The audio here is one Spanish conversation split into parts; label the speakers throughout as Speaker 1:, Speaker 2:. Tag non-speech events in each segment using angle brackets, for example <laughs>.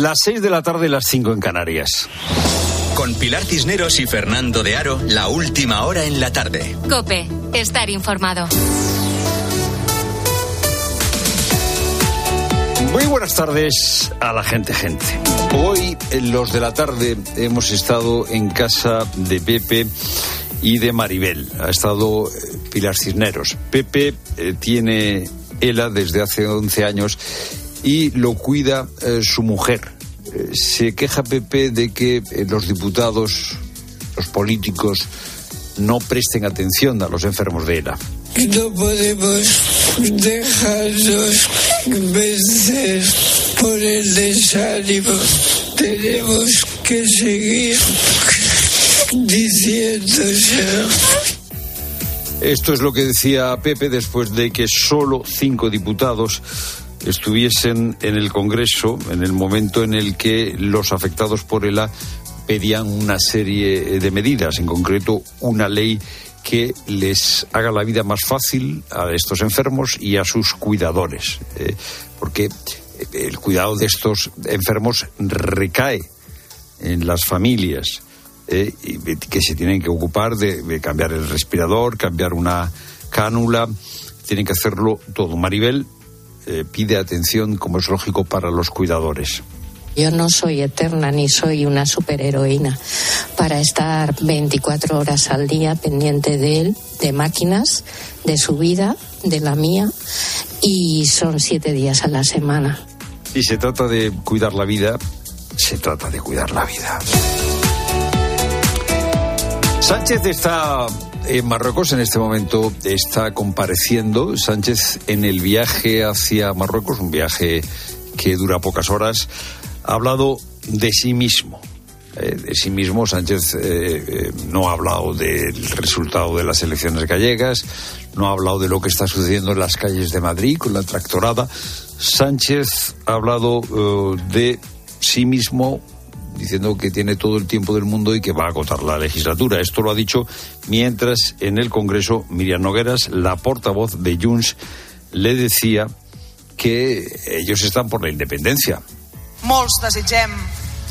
Speaker 1: Las seis de la tarde, las cinco en Canarias.
Speaker 2: Con Pilar Cisneros y Fernando de Aro, la última hora en la tarde.
Speaker 3: Cope, estar informado.
Speaker 1: Muy buenas tardes a la gente, gente. Hoy, en los de la tarde, hemos estado en casa de Pepe y de Maribel. Ha estado eh, Pilar Cisneros. Pepe eh, tiene ELA desde hace 11 años y lo cuida eh, su mujer. Eh, se queja Pepe de que eh, los diputados, los políticos, no presten atención a los enfermos de ELA.
Speaker 4: No podemos dejarnos vencer por el desánimo. Tenemos que seguir diciéndose.
Speaker 1: Esto es lo que decía Pepe después de que solo cinco diputados estuviesen en el Congreso en el momento en el que los afectados por ELA pedían una serie de medidas, en concreto una ley que les haga la vida más fácil a estos enfermos y a sus cuidadores, eh, porque el cuidado de estos enfermos recae en las familias eh, que se tienen que ocupar de, de cambiar el respirador, cambiar una cánula, tienen que hacerlo todo. Maribel eh, pide atención, como es lógico, para los cuidadores.
Speaker 5: Yo no soy eterna ni soy una superheroína para estar 24 horas al día pendiente de él, de máquinas, de su vida, de la mía, y son siete días a la semana.
Speaker 1: Si se trata de cuidar la vida, se trata de cuidar la vida. Sánchez está en Marruecos en este momento, está compareciendo. Sánchez en el viaje hacia Marruecos, un viaje que dura pocas horas, ha hablado de sí mismo. Eh, de sí mismo, Sánchez eh, eh, no ha hablado del resultado de las elecciones gallegas, no ha hablado de lo que está sucediendo en las calles de Madrid con la tractorada. Sánchez ha hablado de sí mismo diciendo que tiene todo el tiempo del mundo y que va a agotar la legislatura. Esto lo ha dicho mientras en el Congreso Miriam Nogueras, la portavoz de Junts, le decía que ellos están por la independencia.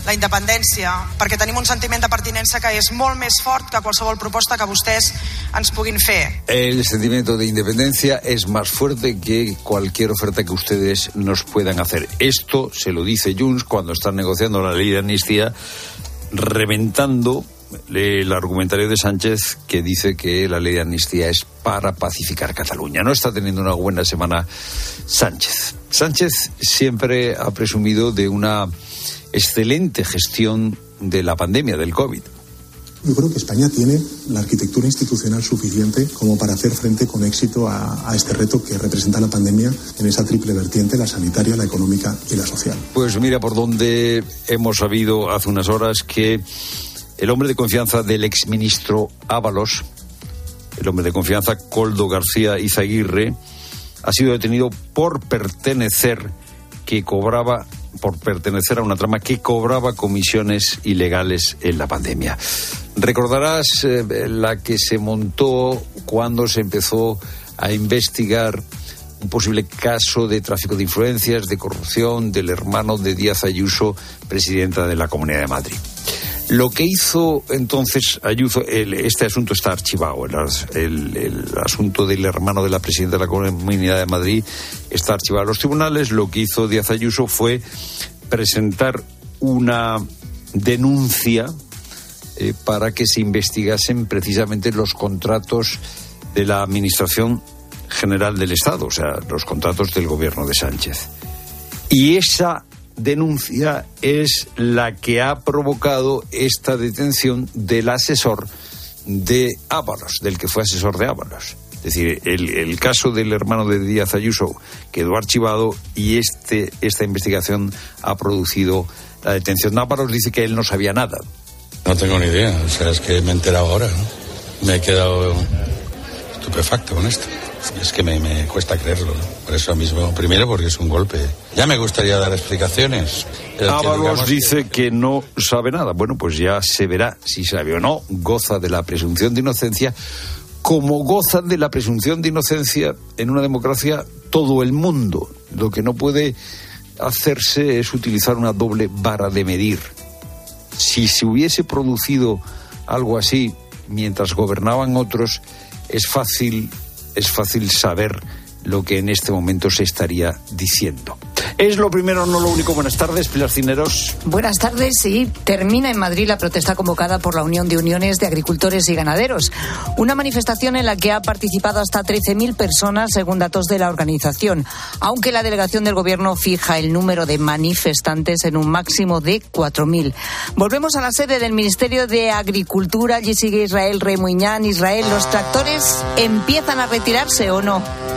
Speaker 6: La independència perquè tenim un sentiment de pertinença que és molt més fort que qualsevol proposta que vostès ens puguin fer.
Speaker 1: El sentimiento de independencia es más fuerte que cualquier oferta que ustedes nos puedan hacer. Esto se lo dice Junts cuando están negociando la ley de amnistía, reventando el argumentario de Sánchez que dice que la ley de amnistía es para pacificar Cataluña. No está teniendo una buena semana Sánchez. Sánchez siempre ha presumido de una excelente gestión de la pandemia del COVID.
Speaker 7: Yo creo que España tiene la arquitectura institucional suficiente como para hacer frente con éxito a, a, este reto que representa la pandemia en esa triple vertiente, la sanitaria, la económica y la social.
Speaker 1: Pues mira por dónde hemos sabido hace unas horas que el hombre de confianza del exministro Ábalos, el hombre de confianza Coldo García Izaguirre, ha sido detenido por pertenecer que cobraba por pertenecer a una trama que cobraba comisiones ilegales en la pandemia. Recordarás eh, la que se montó cuando se empezó a investigar un posible caso de tráfico de influencias, de corrupción del hermano de Díaz Ayuso, presidenta de la Comunidad de Madrid. Lo que hizo entonces Ayuso, el, este asunto está archivado, el, asunto del hermano de la presidenta de la Comunidad de Madrid está archivado. Los tribunales lo que hizo Díaz Ayuso fue presentar una denuncia eh, para que se investigasen precisamente los contratos de la Administración General del Estado, o sea, los contratos del gobierno de Sánchez. Y esa denuncia es la que ha provocado esta detención del asesor de Ábalos, del que fue asesor de Ábalos. Es decir, el, caso del hermano de Díaz Ayuso quedó archivado y este, esta investigación ha producido la detención. Ábalos dice que él no sabía nada.
Speaker 8: No tengo ni idea, o sea, es que me he enterado ahora. Me he quedado estupefacto con esto. Es que me, me cuesta creerlo, ¿no? por eso mismo, primero porque es un golpe. Ya me gustaría dar explicaciones.
Speaker 1: Ábalos dice que... que no sabe nada. Bueno, pues ya se verá si sabe o no. Goza de la presunción de inocencia, como gozan de la presunción de inocencia en una democracia todo el mundo. Lo que no puede hacerse es utilizar una doble vara de medir. Si se hubiese producido algo así mientras gobernaban otros, es fácil, es fácil saber lo que en este momento se estaría diciendo. Es lo primero, no lo único. Buenas tardes, Pilar Cineros.
Speaker 9: Buenas tardes. Sí, termina en Madrid la protesta convocada por la Unión de Uniones de Agricultores y Ganaderos. Una manifestación en la que ha participado hasta 13.000 personas, según datos de la organización, aunque la delegación del Gobierno fija el número de manifestantes en un máximo de 4.000. Volvemos a la sede del Ministerio de Agricultura. Allí sigue Israel Remuñán. Israel, ¿los tractores empiezan a retirarse o no?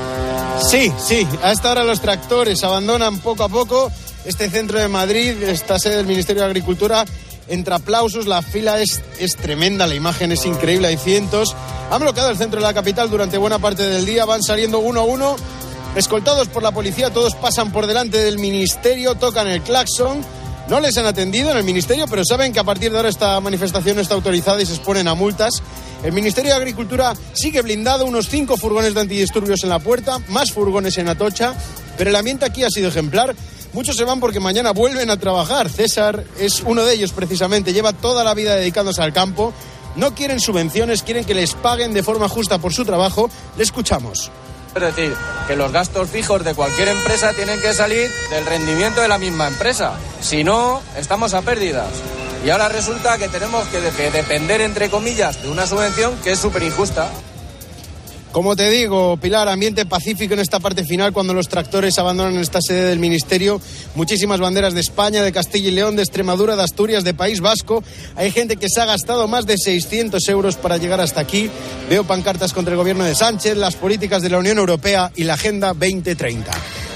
Speaker 10: Sí, sí, a esta hora los tractores abandonan poco a poco este centro de Madrid, esta sede del Ministerio de Agricultura. Entre aplausos, la fila es, es tremenda, la imagen es increíble, hay cientos. Han bloqueado el centro de la capital durante buena parte del día, van saliendo uno a uno, escoltados por la policía, todos pasan por delante del ministerio, tocan el claxon. No les han atendido en el ministerio, pero saben que a partir de ahora esta manifestación no está autorizada y se exponen a multas. El Ministerio de Agricultura sigue blindado, unos cinco furgones de antidisturbios en la puerta, más furgones en Atocha, pero el ambiente aquí ha sido ejemplar. Muchos se van porque mañana vuelven a trabajar. César es uno de ellos precisamente, lleva toda la vida dedicándose al campo. No quieren subvenciones, quieren que les paguen de forma justa por su trabajo. Le escuchamos.
Speaker 11: Es decir, que los gastos fijos de cualquier empresa tienen que salir del rendimiento de la misma empresa. Si no, estamos a pérdidas. Y ahora resulta que tenemos que, depender, entre comillas, de una subvención que es súper injusta.
Speaker 10: Como te digo, Pilar, ambiente pacífico en esta parte final cuando los tractores abandonan esta sede del Ministerio. Muchísimas banderas de España, de Castilla y León, de Extremadura, de Asturias, de País Vasco. Hay gente que se ha gastado más de 600 euros para llegar hasta aquí. Veo pancartas contra el gobierno de Sánchez, las políticas de la Unión Europea y la Agenda 2030.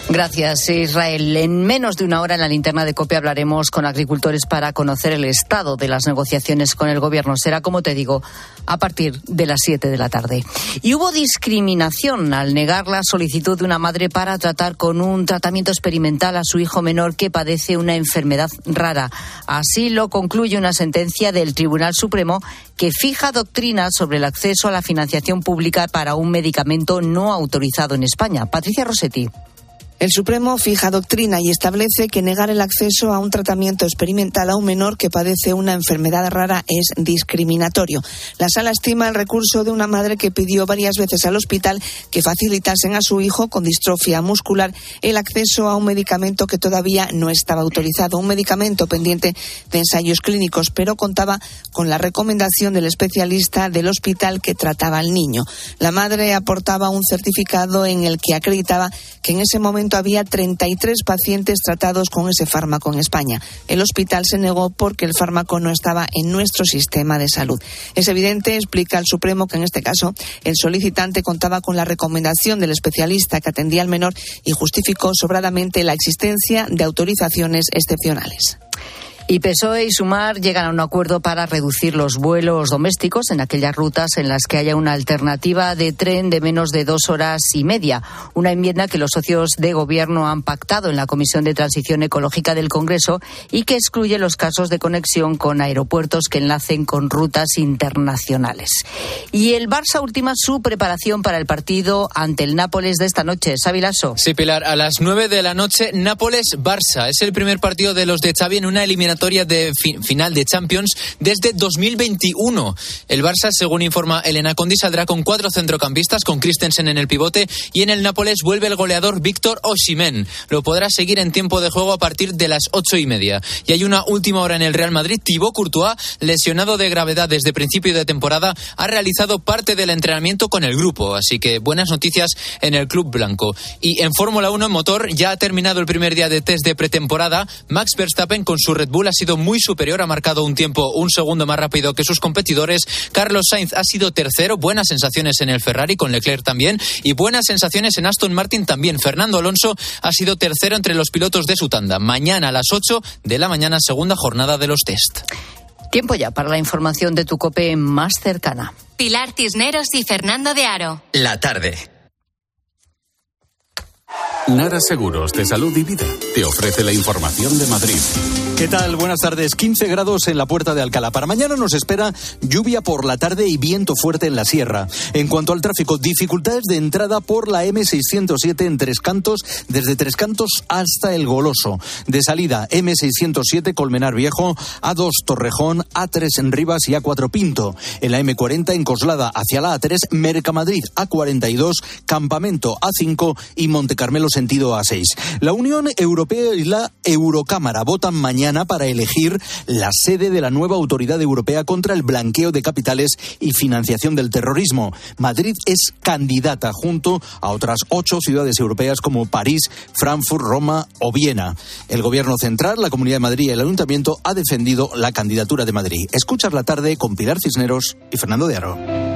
Speaker 9: Gracias, Israel. En menos de una hora en la linterna de copia hablaremos con agricultores para conocer el estado de las negociaciones con el gobierno. Será, como te digo, a partir de las 7 de la tarde. Y hubo discriminación al negar la solicitud de una madre para tratar con un tratamiento experimental a su hijo menor que padece una enfermedad rara. Así lo concluye una sentencia del Tribunal Supremo que fija doctrina sobre el acceso a la financiación pública para un medicamento no autorizado en España. Patricia Rossetti.
Speaker 12: El Supremo fija doctrina y establece que negar el acceso a un tratamiento experimental a un menor que padece una enfermedad rara es discriminatorio. La sala estima el recurso de una madre que pidió varias veces al hospital que facilitasen a su hijo con distrofia muscular el acceso a un medicamento que todavía no estaba autorizado, un medicamento pendiente de ensayos clínicos, pero contaba con la recomendación del especialista del hospital que trataba al niño. La madre aportaba un certificado en el que acreditaba que en ese momento había 33 pacientes tratados con ese fármaco en España. El hospital se negó porque el fármaco no estaba en nuestro sistema de salud. Es evidente, explica el Supremo, que en este caso el solicitante contaba con la recomendación del especialista que atendía al menor y justificó sobradamente la existencia de autorizaciones excepcionales.
Speaker 9: Y PSOE y Sumar llegan a un acuerdo para reducir los vuelos domésticos en aquellas rutas en las que haya una alternativa de tren de menos de dos horas y media. Una enmienda que los socios de gobierno han pactado en la Comisión de Transición Ecológica del Congreso y que excluye los casos de conexión con aeropuertos que enlacen con rutas internacionales. Y el Barça ultima su preparación para el partido ante el Nápoles de esta noche. Sabilaso.
Speaker 13: Sí, Pilar, a las nueve de la noche, Nápoles-Barça. Es el primer partido de los de Xavi en una eliminación de final de Champions desde 2021. El Barça, según informa Elena Condi, saldrá con cuatro centrocampistas, con Christensen en el pivote y en el Nápoles vuelve el goleador Víctor Oshimen. Lo podrá seguir en tiempo de juego a partir de las ocho y media. Y hay una última hora en el Real Madrid. Thibaut Courtois, lesionado de gravedad desde principio de temporada, ha realizado parte del entrenamiento con el grupo. Así que buenas noticias en el Club Blanco. Y en Fórmula 1 en motor ya ha terminado el primer día de test de pretemporada. Max Verstappen con su Red Bull ha sido muy superior, ha marcado un tiempo un segundo más rápido que sus competidores. Carlos Sainz ha sido tercero, buenas sensaciones en el Ferrari, con Leclerc también, y buenas sensaciones en Aston Martin también. Fernando Alonso ha sido tercero entre los pilotos de su tanda. Mañana a las 8 de la mañana, segunda jornada de los test.
Speaker 9: Tiempo ya para la información de tu cope más cercana.
Speaker 3: Pilar Cisneros y Fernando de Aro.
Speaker 2: La tarde.
Speaker 14: Nara Seguros de Salud y Vida te ofrece la información de Madrid. ¿Qué tal? Buenas tardes. 15 grados en la puerta de Alcalá. Para mañana nos espera lluvia por la tarde y viento fuerte en la sierra. En cuanto al tráfico, dificultades de entrada por la M607 en Tres Cantos, desde Tres Cantos hasta El Goloso. De salida, M607 Colmenar Viejo, A2 Torrejón, A3 en Rivas y A4 Pinto. En la M40 en Coslada hacia la A3 Mercamadrid, A42 Campamento A5 y Montecarmelo sentido A6. La Unión Europea y la Eurocámara votan mañana para elegir la sede de la nueva Autoridad Europea contra el Blanqueo de Capitales y Financiación del Terrorismo. Madrid es candidata junto a otras ocho ciudades europeas como París, Frankfurt, Roma o Viena. El Gobierno Central, la Comunidad de Madrid y el Ayuntamiento ha defendido la candidatura de Madrid. Escuchar la tarde con Pilar Cisneros y Fernando de Aro.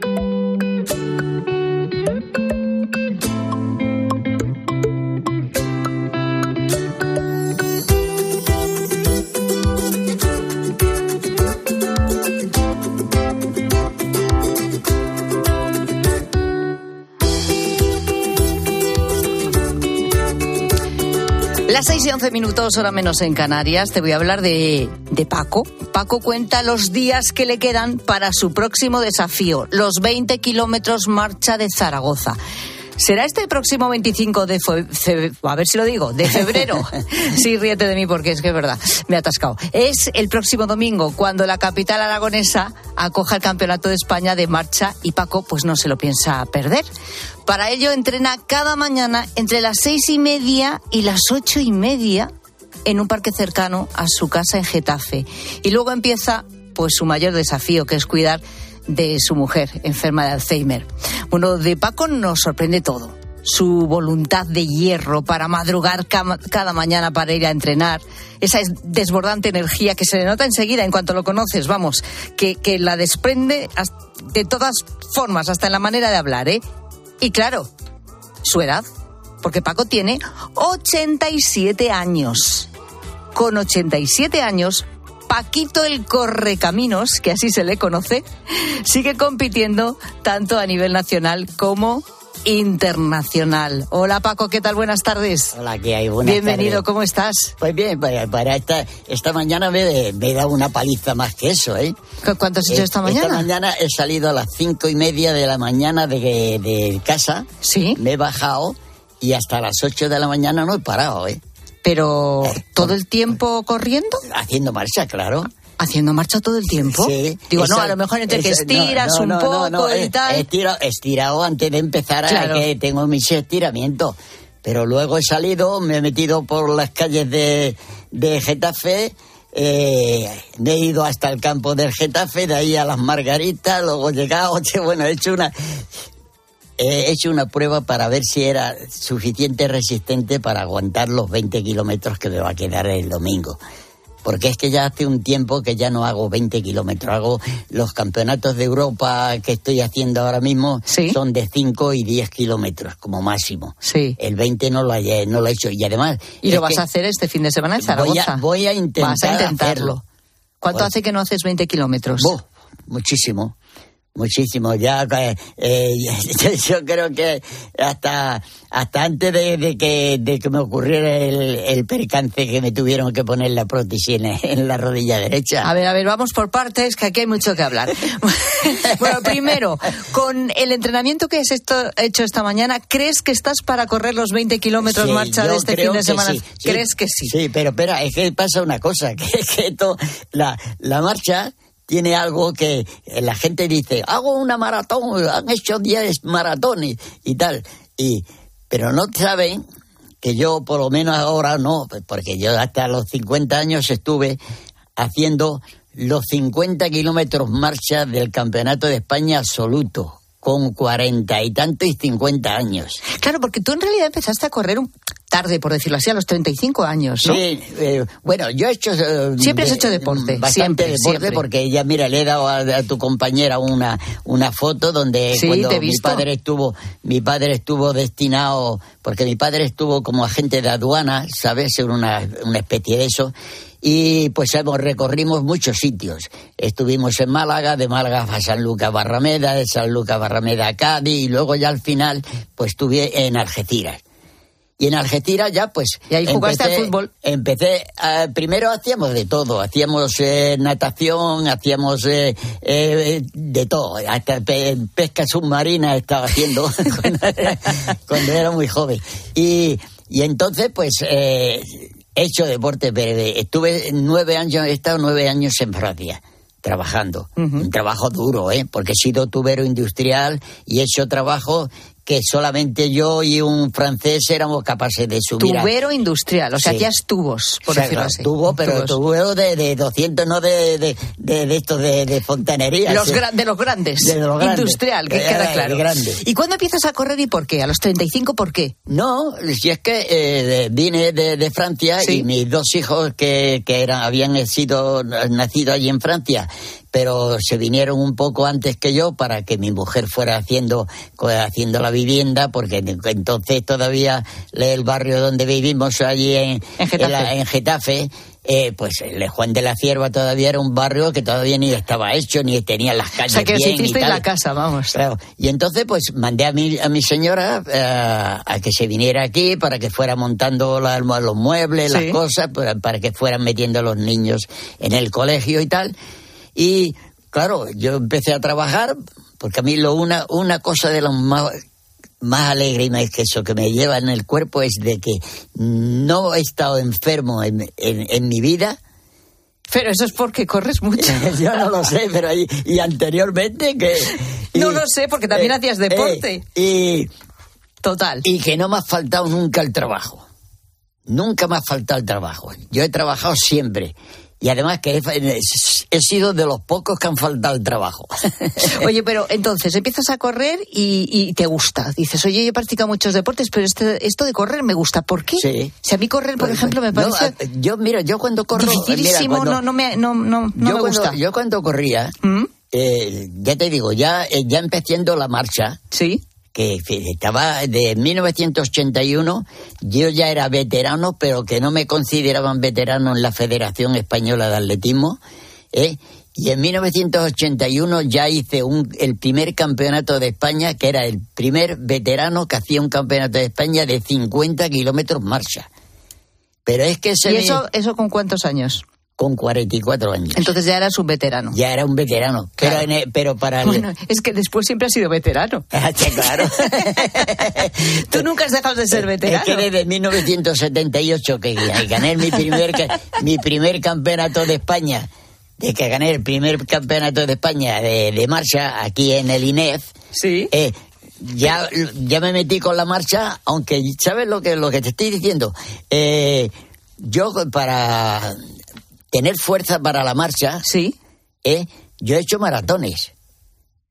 Speaker 9: Las 6 y 11 minutos, hora menos en Canarias, te voy a hablar de, de Paco. Paco cuenta los días que le quedan para su próximo desafío, los 20 kilómetros marcha de Zaragoza. ¿Será este próximo 25 de febrero? A ver si lo digo, de febrero. <laughs> sí, ríete de mí porque es que es verdad, me ha atascado. Es el próximo domingo cuando la capital aragonesa acoja el Campeonato de España de marcha y Paco pues no se lo piensa perder. Para ello entrena cada mañana entre las seis y media y las ocho y media en un parque cercano a su casa en Getafe. Y luego empieza pues su mayor desafío, que es cuidar de su mujer enferma de Alzheimer. Bueno, de Paco nos sorprende todo. Su voluntad de hierro para madrugar cada mañana para ir a entrenar, esa desbordante energía que se le nota enseguida en cuanto lo conoces, vamos, que, que la desprende de todas formas, hasta en la manera de hablar, ¿eh? Y claro, su edad, porque Paco tiene 87 años. Con 87 años, Paquito el Correcaminos, que así se le conoce, sigue compitiendo tanto a nivel nacional como internacional. Hola Paco, ¿qué tal? Buenas tardes.
Speaker 15: Hola, ¿qué hay? Buenas
Speaker 9: Bienvenido, ¿cómo estás?
Speaker 15: Pues bien, para, esta, esta mañana me, he dado una paliza más que eso, ¿eh?
Speaker 9: ¿Cuánto has hecho esta mañana?
Speaker 15: Esta mañana he salido a las cinco y media de la mañana de, de casa.
Speaker 9: Sí.
Speaker 15: Me he bajado y hasta las ocho de la mañana no he parado, ¿eh?
Speaker 9: Pero eh, todo el tiempo corriendo.
Speaker 15: Haciendo marcha, claro.
Speaker 9: Haciendo marcha todo el tiempo.
Speaker 15: Sí.
Speaker 9: Digo, no, a lo mejor entre que estiras un poco y tal.
Speaker 15: He estirado, antes de empezar a que tengo mis estiramientos. Pero luego he salido, me he metido por las calles de, de Getafe. Eh, he ido hasta el campo del Getafe, de ahí a las Margaritas, luego he llegado, <laughs> bueno, he hecho una, he hecho una prueba para ver si era suficiente resistente para aguantar los 20 kilómetros que me va a quedar el domingo. Porque es que ya hace un tiempo que ya no hago 20 kilómetros, hago los campeonatos de Europa que estoy haciendo ahora mismo, son de 5 y 10 kilómetros como máximo.
Speaker 9: Sí.
Speaker 15: El 20 no lo, he, no lo he hecho y además...
Speaker 9: ¿Y lo vas a hacer este fin de semana en Zaragoza?
Speaker 15: Voy a, intentar
Speaker 9: a intentarlo.
Speaker 15: Hacerlo.
Speaker 9: ¿Cuánto hace que no haces 20 kilómetros?
Speaker 15: muchísimo muchísimo. Ya eh, <laughs> eh yo, creo que hasta hasta antes de, que de que me ocurriera el, percance que me tuvieron que poner la prótesis <laughs> en, la rodilla derecha.
Speaker 9: A ver a ver vamos por partes que aquí hay mucho que hablar. <laughs> Bueno primero con el entrenamiento que has hecho esta mañana crees que estás para correr los 20 kilómetros marcha de este fin de semana crees que sí
Speaker 15: sí pero espera es que pasa una cosa que, que la la marcha tiene algo que la gente dice, hago una maratón, han hecho 10 maratones y tal. Y, pero no saben que yo, por lo menos ahora no, porque yo hasta los 50 años estuve haciendo los 50 kilómetros marcha del Campeonato de España absoluto, con cuarenta y tantos y 50 años.
Speaker 9: Claro, porque tú en realidad empezaste a correr un, tarde, por decirlo así, a los 35 años, ¿no?
Speaker 15: Sí, eh, bueno, yo he hecho... eh,
Speaker 9: Siempre has hecho deporte,
Speaker 15: Bastante
Speaker 9: siempre,
Speaker 15: deporte
Speaker 9: siempre.
Speaker 15: porque ya, mira, le he dado a, a tu compañera una, una foto donde
Speaker 9: Sí,
Speaker 15: cuando
Speaker 9: te he
Speaker 15: mi padre estuvo, mi padre estuvo destinado, porque mi padre estuvo como agente de aduana, ¿sabes? Era una, una especie de eso. Y pues hemos, recorrimos muchos sitios. Estuvimos en Málaga, de Málaga a San Lucas Barrameda, de San Lucas Barrameda a Cádiz, y luego ya al final, pues estuve en Algeciras. Y en Algeciras ya pues...
Speaker 9: Y ahí jugaste al fútbol.
Speaker 15: Empecé, ah, primero hacíamos de todo, hacíamos eh, natación, hacíamos eh, eh, de todo, hasta pe- pesca submarina estaba haciendo <laughs> cuando, era, cuando era muy joven. Y, y entonces pues eh, he hecho deporte, pero eh, estuve nueve años, he estado nueve años en Francia trabajando. Un trabajo duro, ¿eh? Porque he sido tubero industrial y he hecho trabajo que solamente yo y un francés éramos capaces de subir. a-
Speaker 9: Tubero industrial, o sea,
Speaker 15: Sí.
Speaker 9: hacías tubos, por
Speaker 15: o sea,
Speaker 9: decirlo así.
Speaker 15: Tubo, pero
Speaker 9: Tubos.
Speaker 15: tubo de, de 200, no de, de, de, de estos de, de fontanería.
Speaker 9: Los
Speaker 15: sí.
Speaker 9: gra- de los grandes.
Speaker 15: De los grandes.
Speaker 9: Industrial, que
Speaker 15: Eh,
Speaker 9: queda
Speaker 15: eh,
Speaker 9: claro. ¿Y cuándo empiezas a correr y por qué? ¿A los 35 por qué?
Speaker 15: No, si es que eh, vine de, de Francia
Speaker 9: Sí.
Speaker 15: y mis dos hijos que, que eran, habían sido nacidos allí en Francia, pero se vinieron un poco antes que yo para que mi mujer fuera haciendo, haciendo la vivienda, porque en- entonces todavía el barrio donde vivimos allí en,
Speaker 9: En Getafe.
Speaker 15: la- en Getafe, eh, pues el Juan de la Cierva todavía era un barrio que todavía ni estaba hecho, ni tenía las
Speaker 9: O
Speaker 15: calles
Speaker 9: sea, que os
Speaker 15: bien y
Speaker 9: hicisteis
Speaker 15: tal.
Speaker 9: la casa, vamos.
Speaker 15: Claro. Y entonces, pues mandé a mi, a mi señora eh, a que se viniera aquí para que fuera montando la- los muebles,
Speaker 9: Sí.
Speaker 15: las cosas, para, para que fueran metiendo a los niños en el colegio y tal. Y claro, yo empecé a trabajar, porque a mí lo una, una cosa de lo más, más alegre y más que eso que me lleva en el cuerpo es de que no he estado enfermo en, en- en mi vida.
Speaker 9: Pero eso es porque corres mucho. <laughs>
Speaker 15: Yo no lo sé, pero y, y anteriormente que...
Speaker 9: No lo sé, porque también
Speaker 15: eh,
Speaker 9: hacías deporte.
Speaker 15: eh, y,
Speaker 9: Total.
Speaker 15: y que no me ha faltado nunca el trabajo. Nunca me ha faltado el trabajo. Yo he trabajado siempre. Y además que he, he sido de los pocos que han faltado el trabajo. <laughs>
Speaker 9: Oye, pero entonces empiezas a correr y, y te gusta. Dices, oye, yo he practicado muchos deportes, pero este, esto de correr me gusta. ¿Por qué?
Speaker 15: Sí.
Speaker 9: Si a mí correr, por ejemplo, me parece
Speaker 15: yo, mira, yo cuando corro... mira, cuando-
Speaker 9: no, no me, no, no, no
Speaker 15: yo,
Speaker 9: me
Speaker 15: cuando,
Speaker 9: gusta.
Speaker 15: yo cuando corría,
Speaker 9: ¿Mm?
Speaker 15: eh, ya te digo, ya, eh, ya empezando la marcha,
Speaker 9: Sí.
Speaker 15: Que estaba de 1981, yo ya era veterano, pero que no me consideraban veterano en la Federación Española de Atletismo, ¿eh? Y en 1981 ya hice un, el primer campeonato de España, que era el primer veterano que hacía un campeonato de España de 50 kilómetros marcha. Pero es que ese
Speaker 9: ¿Y
Speaker 15: me-
Speaker 9: eso, eso con cuántos años?
Speaker 15: Con 44 años.
Speaker 9: Entonces ya eras un veterano.
Speaker 15: ya era un veterano. Pero, en el- pero para el-
Speaker 9: Bueno, es que después siempre has sido veterano. <laughs>
Speaker 15: Ah, claro. <laughs>
Speaker 9: Tú nunca has dejado de ser
Speaker 15: Es
Speaker 9: veterano.
Speaker 15: que desde 1978 que gané mi primer, mi primer campeonato de España, de que gané el primer campeonato de España de, de marcha aquí en el INEF,
Speaker 9: Sí.
Speaker 15: eh, ya, ya me metí con la marcha, aunque, ¿sabes lo que, lo que te estoy diciendo? Eh, yo para tener fuerza para la marcha,
Speaker 9: Sí.
Speaker 15: eh, yo he hecho maratones.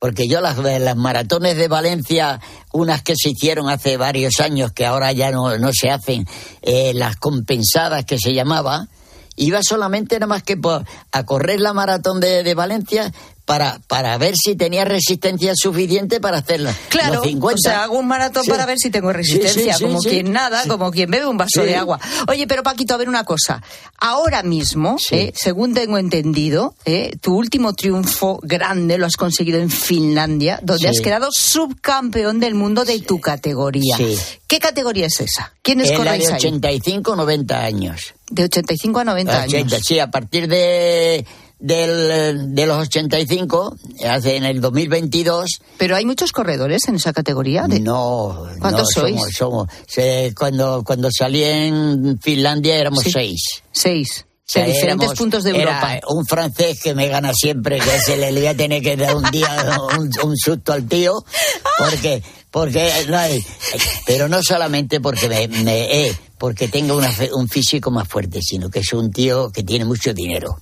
Speaker 15: Porque yo las, las maratones de Valencia, unas que se hicieron hace varios años, que ahora ya no, no se hacen, eh, las compensadas que se llamaba, iba solamente nada más que por, a correr la maratón de, de Valencia para, para ver si tenía resistencia suficiente para hacerla.
Speaker 9: Claro,
Speaker 15: Los 50.
Speaker 9: o sea, hago un maratón
Speaker 15: Sí.
Speaker 9: para ver si tengo resistencia,
Speaker 15: Sí, sí,
Speaker 9: como quien nada, como quien bebe un vaso de agua. Oye, pero Paquito, a ver una cosa. Ahora mismo, eh, según tengo entendido, eh, tu último triunfo grande lo has conseguido en Finlandia, donde has quedado subcampeón del mundo de tu categoría.
Speaker 15: Sí.
Speaker 9: ¿Qué categoría es esa? ¿Quiénes corréis
Speaker 15: de
Speaker 9: ahí?
Speaker 15: 85 90 años.
Speaker 9: De 85 a 90
Speaker 15: 80,
Speaker 9: años.
Speaker 15: sí, a partir de, del, de los 85, hace en el 2022,
Speaker 9: Pero hay muchos corredores en esa categoría. De...
Speaker 15: no,
Speaker 9: ¿Cuántos
Speaker 15: no
Speaker 9: sois?
Speaker 15: somos, somos se- cuando, cuando salí en Finlandia éramos
Speaker 9: Sí.
Speaker 15: seis.
Speaker 9: Seis.
Speaker 15: O sea,
Speaker 9: de diferentes
Speaker 15: éramos-
Speaker 9: puntos de
Speaker 15: era
Speaker 9: Europa.
Speaker 15: un francés que me gana siempre, que se le voy a tener que dar un día un, un susto al tío, porque, porque no hay- pero no solamente porque me, me- eh, porque tenga una un físico más fuerte, sino que es un tío que tiene mucho dinero.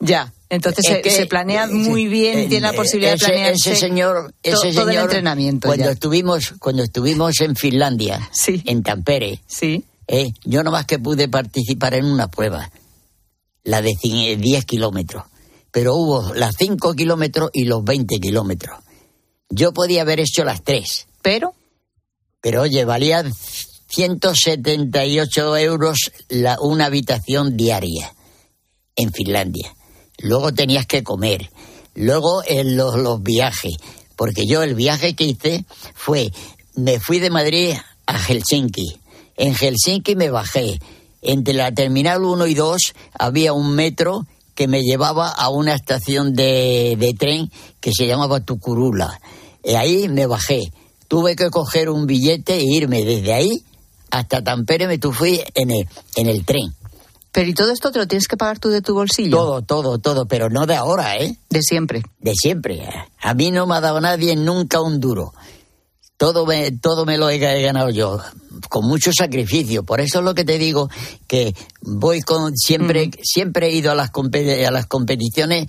Speaker 9: Ya, entonces
Speaker 15: Es
Speaker 9: se,
Speaker 15: que,
Speaker 9: se planea
Speaker 15: eh,
Speaker 9: muy bien,
Speaker 15: eh,
Speaker 9: tiene la posibilidad
Speaker 15: ese,
Speaker 9: de planearse
Speaker 15: ese señor, ese
Speaker 9: todo el
Speaker 15: señor,
Speaker 9: entrenamiento.
Speaker 15: Cuando
Speaker 9: ya.
Speaker 15: estuvimos, cuando estuvimos en Finlandia,
Speaker 9: Sí.
Speaker 15: en Tampere,
Speaker 9: Sí.
Speaker 15: ¿eh? Yo nomás que pude participar en una prueba, la de 10 kilómetros, pero hubo las 5 kilómetros y los 20 kilómetros. Yo podía haber hecho las tres.
Speaker 9: ¿Pero?
Speaker 15: Pero oye, valía 178 euros la, una habitación diaria en Finlandia. Luego tenías que comer. Luego en los, los viajes. Porque yo el viaje que hice fue, me fui de Madrid a Helsinki. En Helsinki me bajé. Entre la terminal 1 y 2 había un metro que me llevaba a una estación de, de tren que se llamaba Tukurula. Y ahí me bajé. Tuve que coger un billete e irme desde ahí hasta Tampere, me fui en el, en el tren.
Speaker 9: Pero ¿y todo esto te lo tienes que pagar tú de tu bolsillo?
Speaker 15: Todo, todo, todo, pero no de ahora, ¿eh?
Speaker 9: De siempre.
Speaker 15: De siempre. A mí no me ha dado nadie nunca un duro. Todo me, todo me lo he ganado yo, con mucho sacrificio. Por eso es lo que te digo, que voy con, siempre, siempre he ido a las, a las competiciones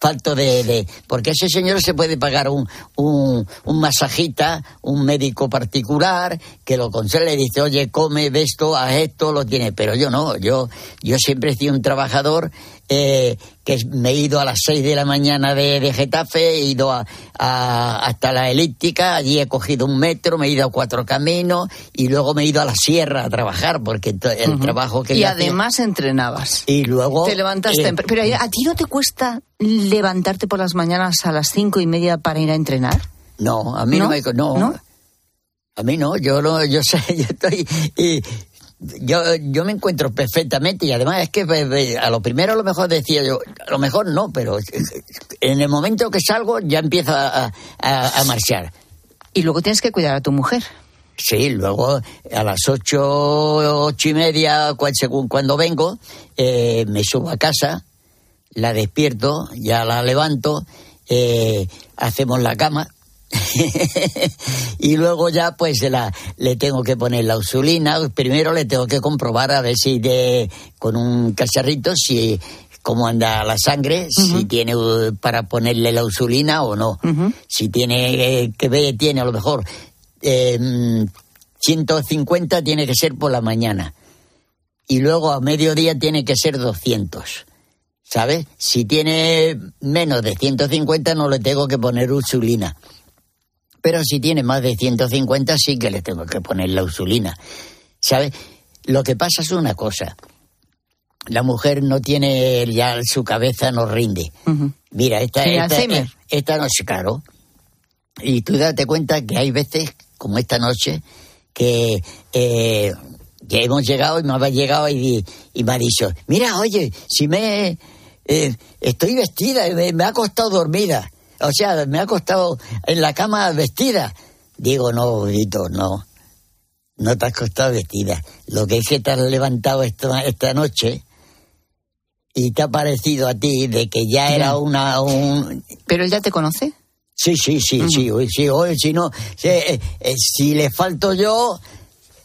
Speaker 15: falto de, de, porque ese señor se puede pagar un, un, un, masajista, un médico particular que lo consuela y dice, oye, come, ve esto, haz esto, lo tiene. Pero yo no, yo, yo siempre he sido un trabajador eh, que me he ido a las 6 de la mañana de, de Getafe, he ido a, a, hasta la elíptica, allí he cogido un metro, me he ido a cuatro caminos y luego me he ido a la sierra a trabajar porque el uh -huh. trabajo que...
Speaker 9: Y además hacía... entrenabas.
Speaker 15: Y luego...
Speaker 9: Te levantaste... Eh, pero a ti no te cuesta levantarte por las mañanas a las cinco y media para ir a entrenar?
Speaker 15: No, a mí no, no me... No. ¿No? A mí no, yo no, yo sé, <laughs> yo estoy... Y, yo, yo me encuentro perfectamente y además es que a lo primero a lo mejor decía yo, a lo mejor no, pero en el momento que salgo ya empiezo a, a, a marchar.
Speaker 9: Y luego tienes que cuidar a tu mujer.
Speaker 15: Sí, luego a las ocho, ocho y media, según cuando vengo, eh, me subo a casa, la despierto, ya la levanto, eh, hacemos la cama, <laughs> y luego ya pues la, le tengo que poner la insulina. Primero le tengo que comprobar a ver si de, con un cacharrito si cómo anda la sangre, uh -huh. si tiene uh, para ponerle la insulina o no. Uh -huh. Si tiene eh, que ve tiene a lo mejor eh, 150 tiene que ser por la mañana. Y luego a mediodía tiene que ser 200. ¿Sabes? Si tiene menos de 150 no le tengo que poner insulina pero si tiene más de 150 sí que le tengo que poner la insulina. ¿Sabes? Lo que pasa es una cosa. La mujer no tiene, ya su cabeza no rinde. Uh -huh. Mira, esta, esta, esta, esta noche, claro. Y tú date cuenta que hay veces, como esta noche, que, eh, que hemos llegado y me ha llegado y, y, me ha dicho, mira, oye, si me... Eh, estoy vestida, me, me ha costado dormida. O sea, me ha costado en la cama vestida. Digo, no, Vito, no. No te has costado vestida. Lo que es que te has levantado esta, esta noche y te ha parecido a ti de que ya era una... Un...
Speaker 9: ¿Pero él ya te conoce?
Speaker 15: Sí, sí, sí, -huh. sí, sí, hoy, si no, si, eh, eh, si le falto yo,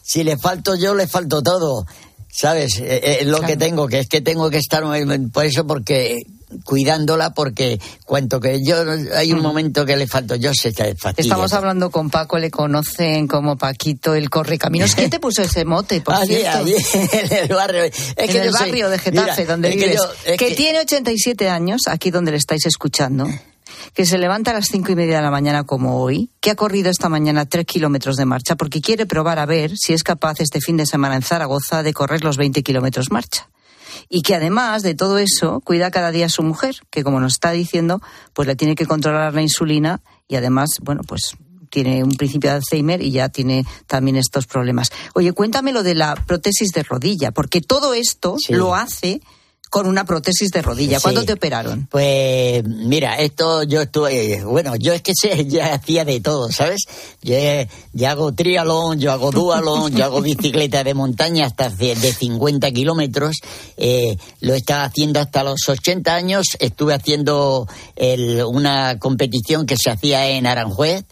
Speaker 15: si le falto yo, le falto todo. ¿Sabes? Eh, eh, lo claro. que tengo, que es que tengo que estar, por eso, porque cuidándola porque cuanto que yo hay un momento que le falto yo se fatiga.
Speaker 9: Estamos hablando con Paco, le conocen como Paquito el correcaminos. ¿Quién te puso ese mote, por <laughs>
Speaker 15: allí,
Speaker 9: cierto?
Speaker 15: Allí, <laughs> en el barrio. Es
Speaker 9: en
Speaker 15: que
Speaker 9: el barrio
Speaker 15: soy,
Speaker 9: de Getafe,
Speaker 15: mira,
Speaker 9: donde vives.
Speaker 15: Que, yo,
Speaker 9: que,
Speaker 15: que,
Speaker 9: tiene 87 años, aquí donde le estáis escuchando. Que se levanta a las cinco y media de la mañana como hoy, que ha corrido esta mañana tres kilómetros de marcha porque quiere probar a ver si es capaz este fin de semana en Zaragoza de correr los 20 kilómetros marcha y que además de todo eso cuida cada día a su mujer, que como nos está diciendo, pues le tiene que controlar la insulina y además, bueno, pues tiene un principio de Alzheimer y ya tiene también estos problemas. Oye, cuéntame lo de la prótesis de rodilla, porque todo esto sí. lo hace con una prótesis de rodilla. ¿Cuándo sí. te operaron?
Speaker 15: Pues mira, esto yo estuve, bueno, yo es que sé, <laughs> ya hacía de todo, ¿sabes? Yo, yo hago triatlón, yo hago dualón, yo hago bicicleta de montaña hasta de, de 50 kilómetros, eh, lo estaba haciendo hasta los 80 años, estuve haciendo el, una competición que se hacía en Aranjuez,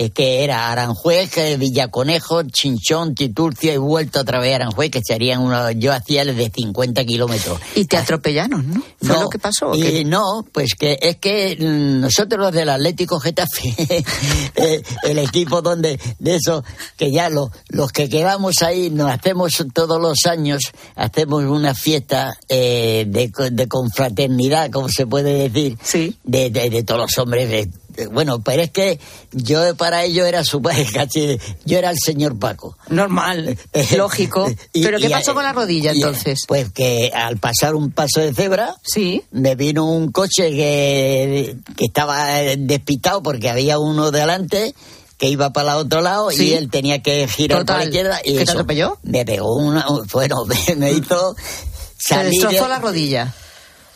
Speaker 15: eh, que era Aranjuez, eh, Villaconejo, Chinchón, Titurcia y vuelto otra vez a Aranjuez, que serían unos, yo hacía el de 50 kilómetros.
Speaker 9: Y te atropellaron, ¿no? ¿Fue lo que pasó?
Speaker 15: y no, pues que es que mm, nosotros los del Atlético Getafe, <laughs> eh, el equipo donde de eso, que ya los, los que quedamos ahí, nos hacemos todos los años, hacemos una fiesta eh, de, de confraternidad, como se puede decir, de, de, de todos los hombres. de- bueno, pero es que yo para ello era su casi, <laughs> yo era el señor Paco.
Speaker 9: Normal, lógico.
Speaker 15: Y-
Speaker 9: ¿Pero qué
Speaker 15: y-
Speaker 9: pasó con la rodilla
Speaker 15: y-
Speaker 9: entonces?
Speaker 15: Pues que al pasar un paso de cebra,
Speaker 9: sí.
Speaker 15: me vino un coche que, que estaba eh, despistado porque había uno delante que iba para el otro lado
Speaker 9: Sí.
Speaker 15: y él tenía que girar para la
Speaker 9: Total.
Speaker 15: izquierda y
Speaker 9: ¿Qué te
Speaker 15: eso,
Speaker 9: atropelló?
Speaker 15: me pegó una <laughs> bueno me, me hizo
Speaker 9: Se
Speaker 15: salir
Speaker 9: destrozó la rodilla.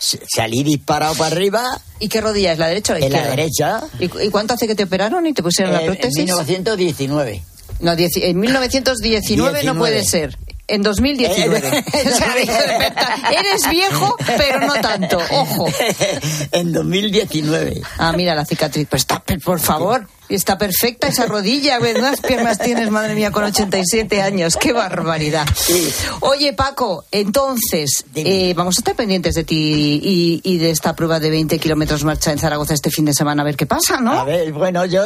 Speaker 15: Salí disparado para arriba
Speaker 9: ¿Y qué rodilla es? ¿La derecha o la
Speaker 15: en la
Speaker 9: izquierda?
Speaker 15: derecha
Speaker 9: ¿Y, cuánto hace que te operaron y te pusieron la prótesis?
Speaker 15: en 1919
Speaker 9: No, en 1919 no
Speaker 15: 19.
Speaker 9: puede ser. En 2019. O sea, Eres viejo, pero no tanto. Ojo. <laughs>
Speaker 15: en 2019
Speaker 9: Ah, mira la cicatriz. Pues por favor. Está perfecta esa rodilla. ¿Cuántas piernas tienes, madre mía, con 87 años? ¡Qué barbaridad! Oye, Paco, entonces, eh, vamos a estar pendientes de ti y, y de esta prueba de 20 kilómetros marcha en Zaragoza este fin de semana, a ver qué pasa, ¿no?
Speaker 15: A ver, bueno, yo,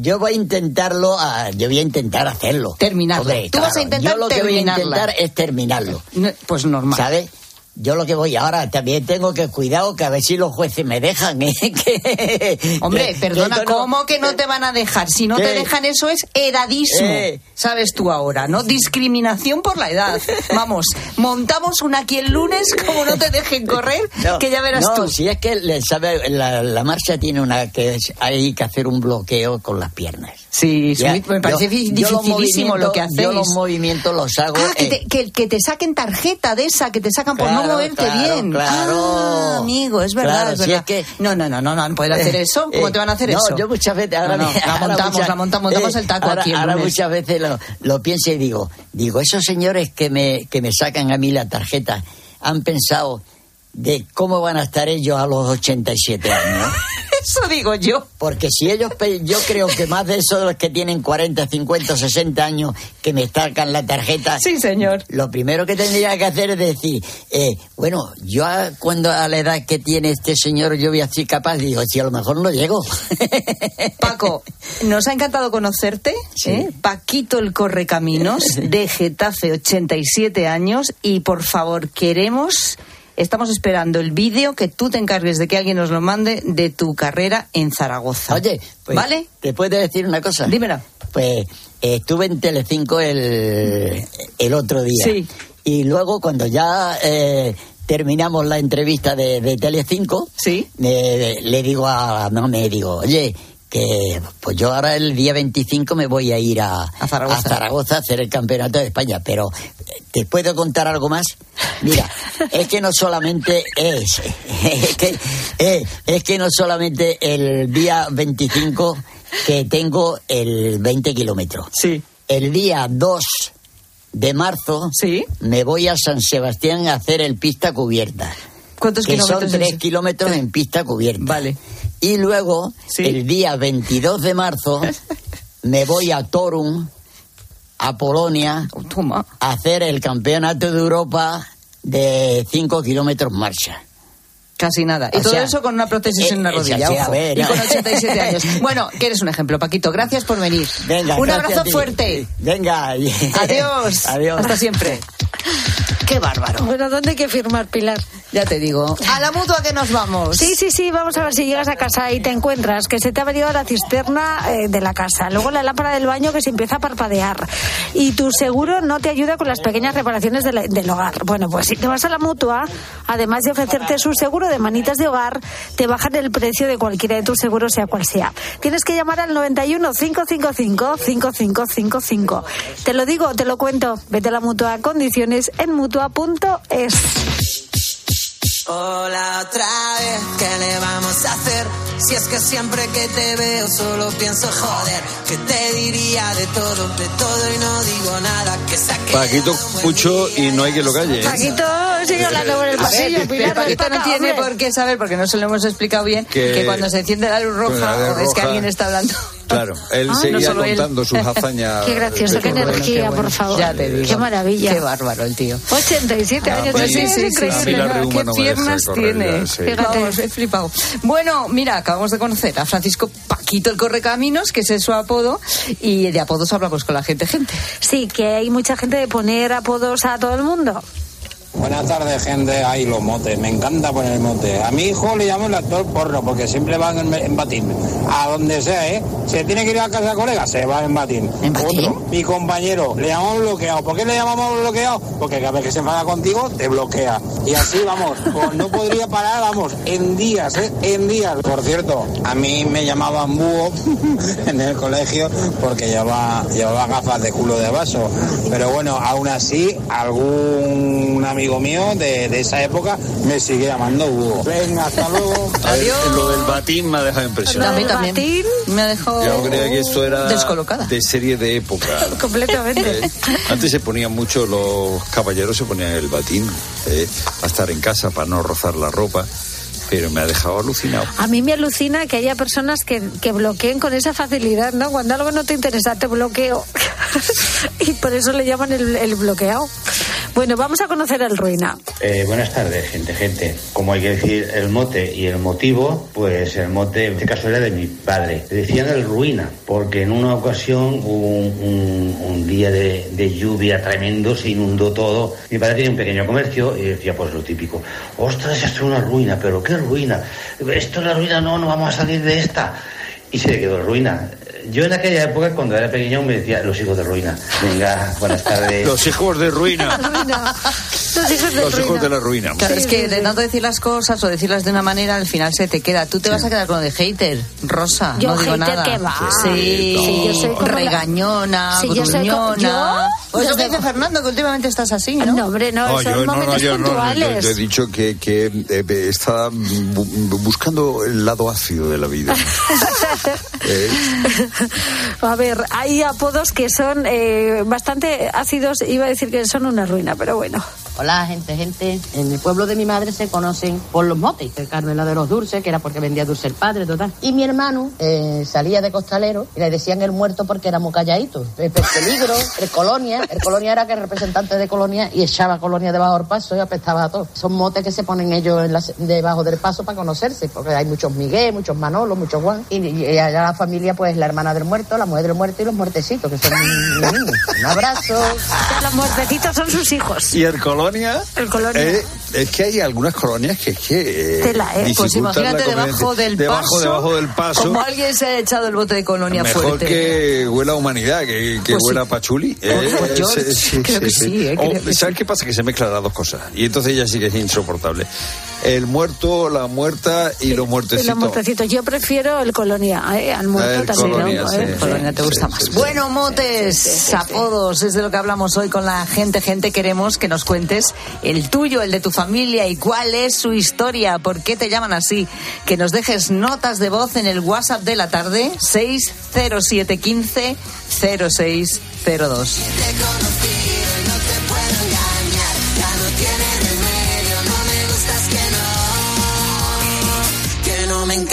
Speaker 15: yo voy a intentarlo, a- yo voy a intentar hacerlo.
Speaker 9: Terminarlo.
Speaker 15: Hombre,
Speaker 9: Tú vas a intentar
Speaker 15: Yo lo que voy a intentar es terminarlo.
Speaker 9: Pues normal.
Speaker 15: ¿Sabes? Yo lo que voy ahora también tengo que cuidado que a ver si los jueces me dejan. ¿eh? <laughs> Que-
Speaker 9: Hombre, perdona,
Speaker 15: que esto no-
Speaker 9: ¿cómo que no te van a dejar? Si no
Speaker 15: ¿Qué?
Speaker 9: te dejan, eso es edadismo.
Speaker 15: Eh.
Speaker 9: Sabes tú ahora, ¿no? Discriminación por la edad. <laughs> Vamos, montamos una aquí el lunes, como no te dejen correr, <laughs>
Speaker 15: No,
Speaker 9: que ya verás
Speaker 15: no,
Speaker 9: tú.
Speaker 15: si es que le sabe, la, la marcha tiene una que es- hay que hacer un bloqueo con las piernas.
Speaker 9: Sí,
Speaker 15: Ya,
Speaker 9: sí, me parece
Speaker 15: yo-
Speaker 9: di-
Speaker 15: yo
Speaker 9: dificilísimo lo que
Speaker 15: movimientos- Yo los
Speaker 9: hacéis.
Speaker 15: movimientos los hago.
Speaker 9: Ah, que
Speaker 15: eh,
Speaker 9: te, que, que te saquen tarjeta de esa, que te sacan por no
Speaker 15: Claro,
Speaker 9: moverte
Speaker 15: claro,
Speaker 9: bien.
Speaker 15: claro.
Speaker 9: Ah, amigo, es verdad,
Speaker 15: Claro,
Speaker 9: es
Speaker 15: si
Speaker 9: verdad.
Speaker 15: es que-
Speaker 9: No, no, no, no, no, pueden hacer
Speaker 15: Eh,
Speaker 9: eso. ¿Cómo
Speaker 15: eh,
Speaker 9: te van a hacer
Speaker 15: no,
Speaker 9: eso?
Speaker 15: yo muchas veces ahora,
Speaker 9: No, no, la
Speaker 15: ahora
Speaker 9: montamos,
Speaker 15: muchas-
Speaker 9: la montamos, montamos el taco
Speaker 15: ahora,
Speaker 9: aquí el
Speaker 15: ahora muchas veces lo, lo pienso y digo, digo, esos señores que me, que me sacan a mí la tarjeta han pensado de cómo van a estar ellos a los 87 años.
Speaker 9: Eso digo yo.
Speaker 15: Porque si ellos, yo creo que más de esos que tienen 40, 50, 60 años que me sacan la tarjeta.
Speaker 9: Sí, señor.
Speaker 15: Lo primero que tendría que hacer es decir, eh, bueno, yo a, cuando a la edad que tiene este señor yo voy a ser capaz, digo, si a lo mejor no llego. <laughs>
Speaker 9: Paco, nos ha encantado conocerte. ¿eh? Paquito el Correcaminos, <laughs> de Getafe, 87 años. Y por favor, queremos, estamos esperando el vídeo que tú te encargues de que alguien nos lo mande de tu carrera en Zaragoza.
Speaker 15: Oye, pues,
Speaker 9: ¿vale?
Speaker 15: ¿Te puedo decir una cosa?
Speaker 9: Dímela.
Speaker 15: Pues eh, estuve en Telecinco el, el otro día.
Speaker 9: Sí.
Speaker 15: Y luego cuando ya eh, terminamos la entrevista de, de Telecinco,
Speaker 9: sí.
Speaker 15: me- le digo a no me digo, oye, que pues yo ahora el día 25 me voy a ir a, a Zaragoza. a hacer el campeonato de España, pero ¿te puedo contar algo más? Mira, <laughs> es que no solamente es, es que, eh, es que no solamente el día 25 que tengo el 20 kilómetros.
Speaker 9: Sí.
Speaker 15: El día 2 de marzo
Speaker 9: sí.
Speaker 15: me voy a San Sebastián a hacer el pista cubierta.
Speaker 9: ¿Cuántos
Speaker 15: que
Speaker 9: kilómetros
Speaker 15: son
Speaker 9: es
Speaker 15: 3
Speaker 9: ese?
Speaker 15: kilómetros en pista cubierta.
Speaker 9: Vale.
Speaker 15: Y luego, el día 22 de marzo, <laughs> me voy a Torum, a Polonia, a hacer el campeonato de Europa de 5 kilómetros marcha.
Speaker 9: Casi nada. Y todo
Speaker 15: sea,
Speaker 9: eso con una prótesis
Speaker 15: eh,
Speaker 9: en una
Speaker 15: eh,
Speaker 9: rodilla.
Speaker 15: sí, a
Speaker 9: ojo.
Speaker 15: ver,
Speaker 9: y con 87 <laughs> años. Bueno, que eres un ejemplo, Paquito. Gracias por venir.
Speaker 15: Venga,
Speaker 9: un abrazo fuerte.
Speaker 15: Venga.
Speaker 9: Adiós. <laughs>
Speaker 15: Adiós.
Speaker 9: Hasta siempre. Qué bárbaro.
Speaker 16: Bueno, ¿dónde hay que firmar, Pilar?
Speaker 9: Ya te digo. A la mutua que nos vamos.
Speaker 16: Sí, sí, sí, vamos a ver si llegas a casa y te encuentras que se te ha venido la cisterna eh, de la casa, luego la lámpara del baño que se empieza a parpadear y tu seguro no te ayuda con las pequeñas reparaciones de la- del hogar. Bueno, pues si te vas a la mutua, además de ofrecerte su seguro de manitas de hogar, te bajan el precio de cualquiera de tus seguros, sea cual sea. Tienes que llamar al 91 555 5555. Te lo digo, te lo cuento. Vete a la mutua condiciones en mutua.es.
Speaker 17: Hola otra vez, ¿qué le vamos a hacer? Si es que siempre que te veo solo pienso joder, que te diría de todo, de todo y no digo nada, que saque
Speaker 1: Paquito mucho y no hay que lo calle. ¿eh?
Speaker 16: Paquito sigue hablando por el
Speaker 9: ver,
Speaker 16: pasillo,
Speaker 9: pero
Speaker 16: Pilar,
Speaker 9: Paquito no tiene
Speaker 16: hombre.
Speaker 9: por qué saber, porque no se lo hemos explicado bien,
Speaker 1: Que-
Speaker 9: que, cuando se enciende la luz roja, o es que
Speaker 1: roja.
Speaker 9: alguien está hablando
Speaker 1: Claro, él
Speaker 9: Ah,
Speaker 1: seguía
Speaker 9: no solo él.
Speaker 1: contando sus <laughs> hazañas.
Speaker 16: Qué gracioso,
Speaker 1: de
Speaker 16: qué energía, por favor.
Speaker 9: Ya te digo.
Speaker 16: Qué maravilla.
Speaker 9: Qué bárbaro el tío.
Speaker 16: 87 años.
Speaker 1: pues
Speaker 16: sí,
Speaker 1: sí,
Speaker 16: es
Speaker 1: sí, sí,
Speaker 16: increíble.
Speaker 1: reuma
Speaker 9: ¿Qué
Speaker 1: no
Speaker 9: piernas tiene?
Speaker 1: sí.
Speaker 16: Fíjate.
Speaker 9: Vamos, he flipado. Bueno, mira, acabamos de conocer a Francisco Paquito el Correcaminos, que ese es su apodo, y de apodos hablamos con la gente, gente.
Speaker 16: Sí, que hay mucha gente de poner apodos a todo el mundo.
Speaker 18: Buenas tardes, gente. Ay, los motes. Me encanta poner motes. A mi hijo le llamo el actor porro porque siempre van en, en batín. A donde sea, ¿eh? Se tiene que ir a casa colega, se va en batín. Otro, mi compañero, le llamamos bloqueado. ¿Por qué le llamamos bloqueado? Porque cada vez que se enfada contigo, te bloquea. Y así, vamos, pues no podría parar, vamos, en días, ¿eh? En días. Por cierto, a mí me llamaban búho <laughs> en el colegio porque llevaba, llevaba gafas de culo de vaso. Pero bueno, aún así, algún amigo mío de, de esa época me sigue llamando búho. Venga, hasta luego. <laughs>
Speaker 1: A ver, lo del batín me ha dejado impresionado.
Speaker 9: A mí también. Me ha dejado
Speaker 1: Yo creía que esto era
Speaker 9: descolocada.
Speaker 1: de serie de época. <laughs>
Speaker 16: Completamente.
Speaker 1: Eh, Antes se ponían mucho, los caballeros se ponían el batín eh, a estar en casa para no rozar la ropa, pero me ha dejado alucinado.
Speaker 16: A mí me alucina que haya personas que, que bloqueen con esa facilidad, ¿no? Cuando algo no te interesa, te bloqueo. <laughs> y por eso le llaman el, el bloqueado. Bueno, vamos a conocer al Ruina.
Speaker 19: Eh, buenas tardes, gente, gente. Como hay que decir el mote y el motivo, pues el mote en este caso era de mi padre. Decían el ruina, porque en una ocasión hubo un, día de, lluvia tremendo, se inundó todo. Mi padre tiene un pequeño comercio y decía pues lo típico, ostras, esto es una ruina, pero ¿qué ruina? Esto es la ruina, no, no vamos a salir de esta. Y se quedó ruina. Yo en aquella época, cuando era pequeño, me decía, los hijos de ruina. Venga, buenas tardes. <laughs> <laughs>
Speaker 1: Los hijos de ruina.
Speaker 16: Los hijos de
Speaker 1: Los hijos de la ruina.
Speaker 9: Claro, es que de tanto decir las cosas o decirlas de una manera, al final se te queda. Tú te vas a quedar con lo de hater, Rosa.
Speaker 16: Yo
Speaker 9: no digo
Speaker 16: hater
Speaker 9: nada.
Speaker 16: que va.
Speaker 9: Sí,
Speaker 16: Sí, yo soy como la-
Speaker 9: regañona,
Speaker 16: Sí, yo soy como-. ¿Yo?
Speaker 9: Pues lo que
Speaker 16: Desde-
Speaker 9: dice Fernando, que últimamente estás así, ¿no?
Speaker 16: No, hombre, no,
Speaker 1: No,
Speaker 16: son
Speaker 1: yo, no, no,
Speaker 16: momentos
Speaker 1: yo, no, no, yo-
Speaker 16: puntuales.
Speaker 1: yo he dicho que, que eh, está bu- buscando el lado ácido de la vida. <laughs> Eh, <laughs>
Speaker 16: A ver, hay apodos que son eh, bastante ácidos, iba a decir que son una ruina, pero bueno.
Speaker 20: Hola, gente, gente. En el pueblo de mi madre se conocen por los motes, el Carmela de los Dulces, que era porque vendía dulce el padre, total. Y mi hermano eh, salía de costalero y le decían el muerto porque era muy calladito. El peligro, el colonia. El colonia era que el representante de colonia y echaba colonia debajo del paso y apestaba a todo. Son motes que se ponen ellos en la- debajo del paso para conocerse, porque hay muchos Miguel, muchos Manolo, muchos Juan. Y, y allá la familia, pues la hermana del muerto, la mujer del muerto y los muertecitos, que son mis niños. Un abrazo.
Speaker 16: Los muertecitos son sus hijos.
Speaker 1: ¿Y el colonia?
Speaker 16: El colonia.
Speaker 1: Eh, es que hay algunas colonias que es que. eh,
Speaker 16: Tela, ¿eh?
Speaker 9: Pues imagínate debajo del
Speaker 1: debajo,
Speaker 9: paso.
Speaker 1: Debajo del paso.
Speaker 9: Como alguien se ha echado el bote de colonia
Speaker 1: Mejor
Speaker 9: fuerte.
Speaker 1: que huela a humanidad, que, que
Speaker 9: Pues
Speaker 1: huela
Speaker 9: sí.
Speaker 1: a pachuli.
Speaker 9: Creo que sí, eh,
Speaker 1: ¿Sabes qué pasa? Que se mezclan las dos cosas. Y entonces ya sí que es insoportable. El muerto, la muerta y los
Speaker 16: Y
Speaker 1: muertecitos.
Speaker 16: los muertecitos. Yo prefiero el colonia, ¿eh? al muerto
Speaker 1: El
Speaker 16: también.
Speaker 1: colonia,
Speaker 16: ¿no?
Speaker 1: sí,
Speaker 16: ¿Eh?
Speaker 1: sí.
Speaker 9: Colonia te gusta más. Bueno, motes, apodos, es de lo que hablamos hoy con la gente. Gente, queremos que nos cuentes el tuyo, el de tu familia y cuál es su historia, por qué te llaman así. Que nos dejes notas de voz en el WhatsApp de la tarde, 60715 0602.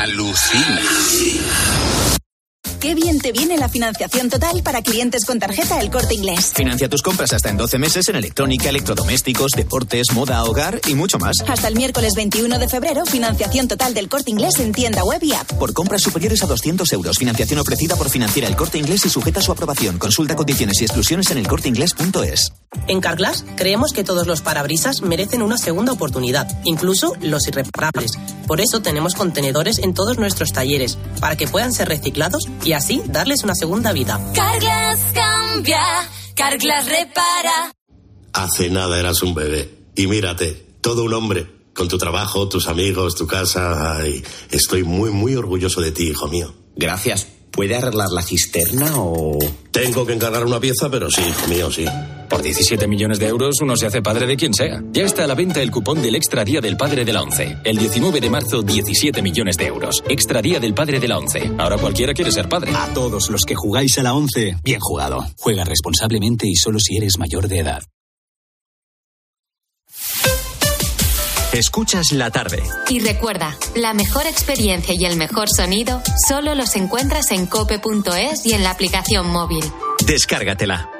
Speaker 2: Alucina.
Speaker 21: Qué bien te viene la financiación total para clientes con tarjeta El Corte Inglés.
Speaker 22: Financia tus compras hasta en 12 meses en electrónica, electrodomésticos, deportes, moda, hogar y mucho más.
Speaker 21: Hasta el miércoles 21 de febrero, financiación total del Corte Inglés en tienda web y app.
Speaker 22: Por compras superiores a 200 euros, financiación ofrecida por Financiera El Corte Inglés y sujeta a su aprobación. Consulta condiciones y exclusiones en elcorteinglés.es.
Speaker 23: En Carglass creemos que todos los parabrisas merecen una segunda oportunidad, incluso los irreparables. Por eso tenemos contenedores en todos nuestros talleres, para que puedan ser reciclados y así darles una segunda vida.
Speaker 24: Carglass cambia, Carglass repara.
Speaker 25: Hace nada eras un bebé. Y mírate, todo un hombre. Con tu trabajo, tus amigos, tu casa. Ay, estoy muy, muy orgulloso de ti, hijo mío.
Speaker 26: Gracias. ¿Puede arreglar la cisterna o...?
Speaker 25: Tengo que encargar una pieza, pero sí, hijo mío, sí.
Speaker 27: Por 17 millones de euros uno se hace padre de quien sea. Ya está a la venta el cupón del Extra Día del Padre de la ONCE. El 19 de marzo, 17 millones de euros. Extra Día del Padre de la ONCE. Ahora cualquiera quiere ser padre.
Speaker 28: A todos los que jugáis a la ONCE, bien jugado. Juega responsablemente y solo si eres mayor de edad.
Speaker 2: Escuchas la tarde.
Speaker 3: Y recuerda, la mejor experiencia y el mejor sonido solo los encuentras en cope.es y en la aplicación móvil.
Speaker 2: Descárgatela.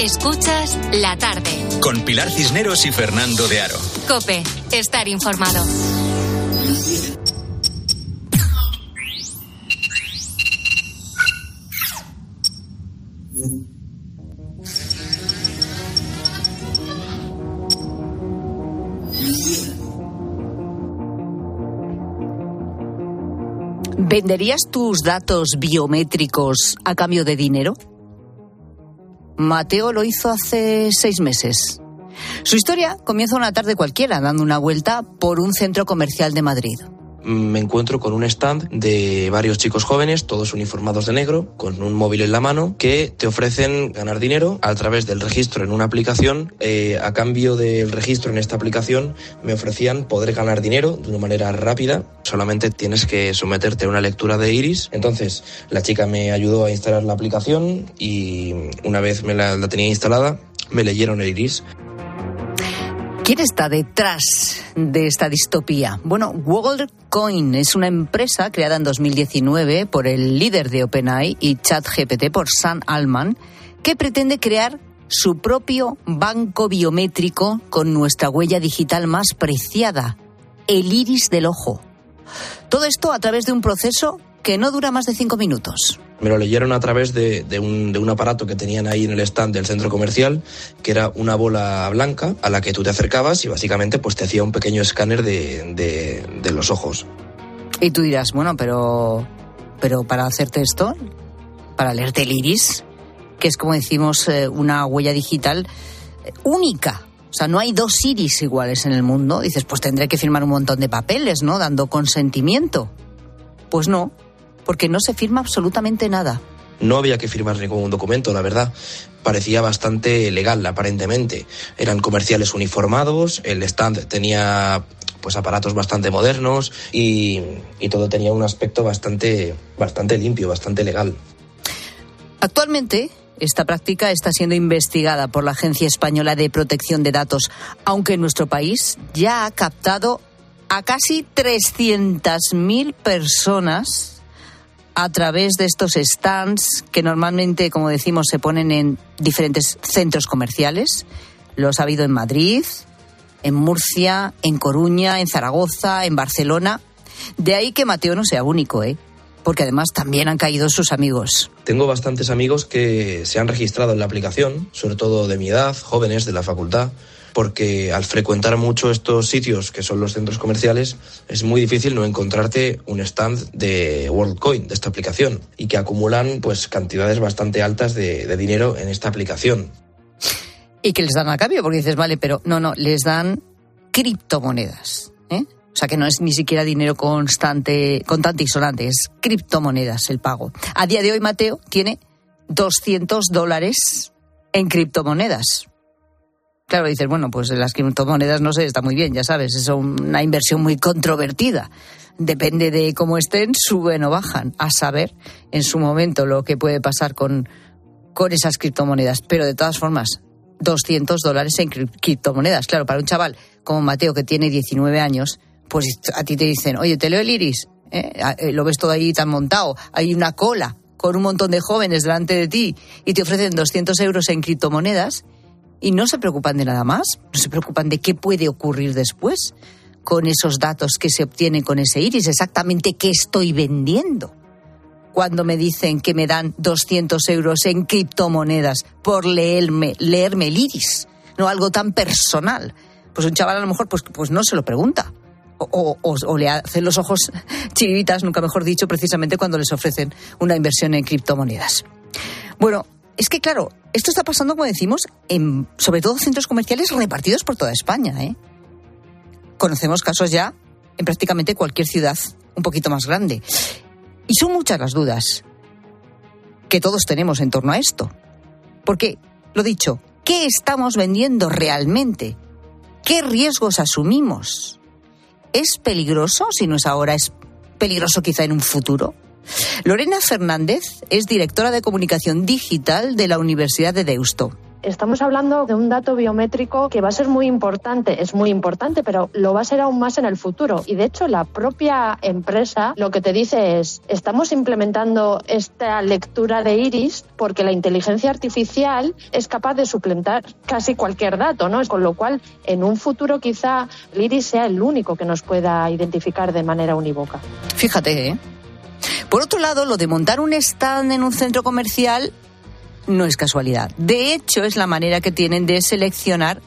Speaker 3: Escuchas la tarde.
Speaker 2: Con Pilar Cisneros y Fernando de Aro.
Speaker 3: Cope, estar informado.
Speaker 9: ¿Venderías tus datos biométricos a cambio de dinero? Mateo lo hizo hace seis meses. Su historia comienza una tarde cualquiera, dando una vuelta por un centro comercial de Madrid
Speaker 29: me encuentro con un stand de varios chicos jóvenes, todos uniformados de negro, con un móvil en la mano, que te ofrecen ganar dinero a través del registro en una aplicación. Eh, a cambio del registro en esta aplicación, me ofrecían poder ganar dinero de una manera rápida. Solamente tienes que someterte a una lectura de iris. Entonces, la chica me ayudó a instalar la aplicación y una vez me la, la tenía instalada, me leyeron el iris.
Speaker 9: ¿Quién está detrás de esta distopía? Bueno, WorldCoin es una empresa creada en 2019 por el líder de OpenAI y ChatGPT por Sam Altman que pretende crear su propio banco biométrico con nuestra huella digital más preciada, el iris del ojo. Todo esto a través de un proceso que no dura más de cinco minutos.
Speaker 29: Me lo leyeron a través de, de, un, de, un, aparato que tenían ahí en el stand del centro comercial, que era una bola blanca a la que tú te acercabas y básicamente pues te hacía un pequeño escáner de, de los ojos.
Speaker 9: Y tú dirás, bueno, pero, pero para hacerte esto, para leerte el iris, que es como decimos eh, una huella digital única. O sea, no hay dos iris iguales en el mundo. Dices, pues tendré que firmar un montón de papeles, ¿no? Dando consentimiento. Pues no, porque no se firma absolutamente nada.
Speaker 29: No había que firmar ningún documento, la verdad. Parecía bastante legal, aparentemente. Eran comerciales uniformados, el stand tenía pues aparatos bastante modernos y, y todo tenía un aspecto bastante, bastante limpio, bastante legal.
Speaker 9: Actualmente, esta práctica está siendo investigada por la Agencia Española de Protección de Datos, aunque en nuestro país ya ha captado a casi 300.000 personas a través de estos stands que normalmente, como decimos, se ponen en diferentes centros comerciales. Los ha habido en Madrid, en Murcia, en Coruña, en Zaragoza, en Barcelona. De ahí que Mateo no sea único, ¿eh? Porque además también han caído sus amigos.
Speaker 29: Tengo bastantes amigos que se han registrado en la aplicación, sobre todo de mi edad, jóvenes de la facultad, porque al frecuentar mucho estos sitios que son los centros comerciales es muy difícil no encontrarte un stand de WorldCoin, de esta aplicación, y que acumulan pues cantidades bastante altas de, dinero en esta aplicación.
Speaker 9: Y que les dan a cambio, porque dices, vale, pero no, no, les dan criptomonedas. ¿eh? O sea que no es ni siquiera dinero constante, contante y sonante, es criptomonedas el pago. A día de hoy, Mateo tiene 200 dólares en criptomonedas. Claro, dices, bueno, pues las criptomonedas no sé, está muy bien, ya sabes, es una inversión muy controvertida. Depende de cómo estén, suben o bajan. A saber en su momento lo que puede pasar con, con esas criptomonedas. Pero de todas formas, 200 dólares en criptomonedas. Claro, para un chaval como Mateo que tiene 19 años, pues a ti te dicen, oye, te leo el iris, ¿eh? Eh, lo ves todo ahí tan montado, hay una cola con un montón de jóvenes delante de ti y te ofrecen 200 euros en criptomonedas y no se preocupan de nada más, no se preocupan de qué puede ocurrir después con esos datos que se obtienen con ese iris, exactamente qué estoy vendiendo. Cuando me dicen que me dan 200 euros en criptomonedas por leerme, leerme el iris, no algo tan personal, pues un chaval a lo mejor pues, pues no se lo pregunta. O, o, le hacen los ojos <laughs> chiribitas, nunca mejor dicho, precisamente cuando les ofrecen una inversión en criptomonedas. Bueno, es que, claro, esto está pasando, como decimos, en sobre todo centros comerciales repartidos por toda España. ¿eh? Conocemos casos ya en prácticamente cualquier ciudad un poquito más grande. Y son muchas las dudas que todos tenemos en torno a esto. Porque, lo dicho, ¿qué estamos vendiendo realmente? ¿Qué riesgos asumimos? ¿Es peligroso? Si no es ahora, ¿es peligroso quizá en un futuro? Lorena Fernández es directora de comunicación digital de la Universidad de Deusto.
Speaker 30: Estamos hablando de un dato biométrico que va a ser muy importante, es muy importante, pero lo va a ser aún más en el futuro. Y de hecho, la propia empresa lo que te dice es, estamos implementando esta lectura de iris porque la inteligencia artificial es capaz de suplantar casi cualquier dato, ¿no? Con lo cual, en un futuro quizá el iris sea el único que nos pueda identificar de manera unívoca.
Speaker 9: Fíjate, ¿eh? Por otro lado, lo de montar un stand en un centro comercial no es casualidad. De hecho, es la manera que tienen de seleccionar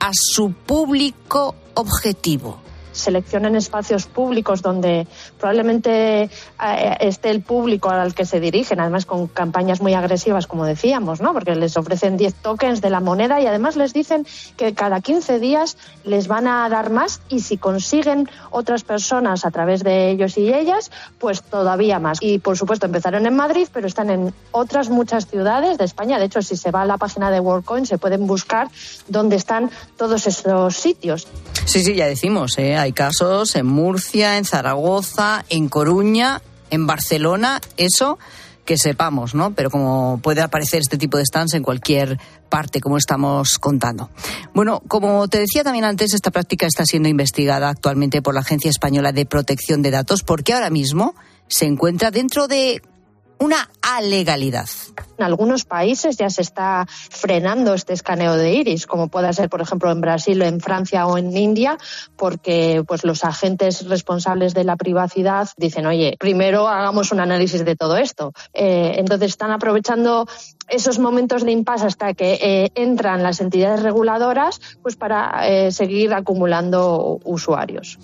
Speaker 9: a su público objetivo
Speaker 30: seleccionen espacios públicos donde probablemente eh, esté el público al que se dirigen, además con campañas muy agresivas, como decíamos, ¿no? Porque les ofrecen 10 tokens de la moneda y además les dicen que cada 15 días les van a dar más y si consiguen otras personas a través de ellos y ellas, pues todavía más. Y por supuesto empezaron en Madrid, pero están en otras muchas ciudades de España. De hecho, si se va a la página de WorldCoin, se pueden buscar dónde están todos esos sitios.
Speaker 9: Sí, sí, ya decimos, ¿eh? Hay casos en Murcia, en Zaragoza, en Coruña, en Barcelona, eso que sepamos, ¿no? Pero como puede aparecer este tipo de stands en cualquier parte, como estamos contando. Bueno, como te decía también antes, esta práctica está siendo investigada actualmente por la Agencia Española de Protección de Datos porque ahora mismo se encuentra dentro de una alegalidad.
Speaker 30: En algunos países ya se está frenando este escaneo de iris, como pueda ser, por ejemplo, en Brasil, en Francia o en India, porque pues los agentes responsables de la privacidad dicen, oye, primero hagamos un análisis de todo esto. Eh, entonces están aprovechando esos momentos de impasse hasta que eh, entran las entidades reguladoras, pues para eh, seguir acumulando usuarios.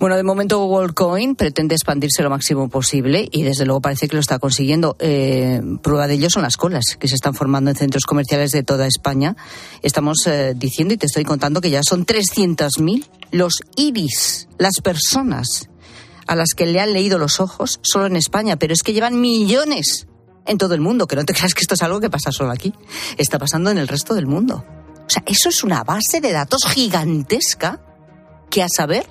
Speaker 9: Bueno, de momento WorldCoin pretende expandirse lo máximo posible y desde luego parece que lo está consiguiendo. Prueba de ello son las colas que se están formando en centros comerciales de toda España. Estamos eh, diciendo y te estoy contando que ya son 300.000 los iris, las personas a las que le han leído los ojos solo en España, pero es que llevan millones en todo el mundo, que no te <laughs> creas que esto es algo que pasa solo aquí, está pasando en el resto del mundo. O sea, eso es una base de datos gigantesca que a saber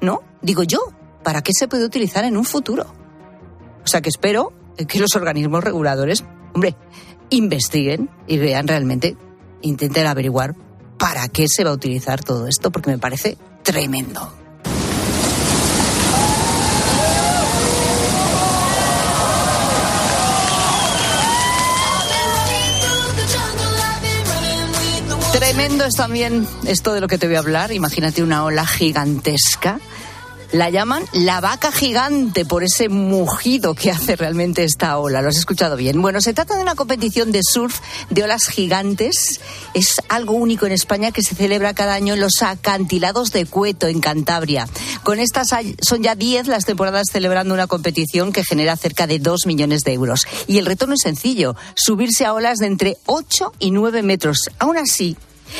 Speaker 9: ¿no? Digo yo, ¿para qué se puede utilizar en un futuro? O sea que espero que los organismos reguladores, Hombre, investiguen y vean realmente, intenten averiguar para qué se va a utilizar todo esto, porque me parece tremendo. Tremendo es también esto de lo que te voy a hablar. Imagínate una ola gigantesca la llaman la vaca gigante por ese mugido que hace realmente esta ola. ¿Lo has escuchado bien? Bueno, se trata de una competición de surf de olas gigantes. Es algo único en España que se celebra cada año en los acantilados de Cueto, en Cantabria. Con estas son ya 10 las temporadas celebrando una competición que genera cerca de 2 millones de euros. Y el retorno es sencillo, subirse a olas de entre 8 y 9 metros. Aún así,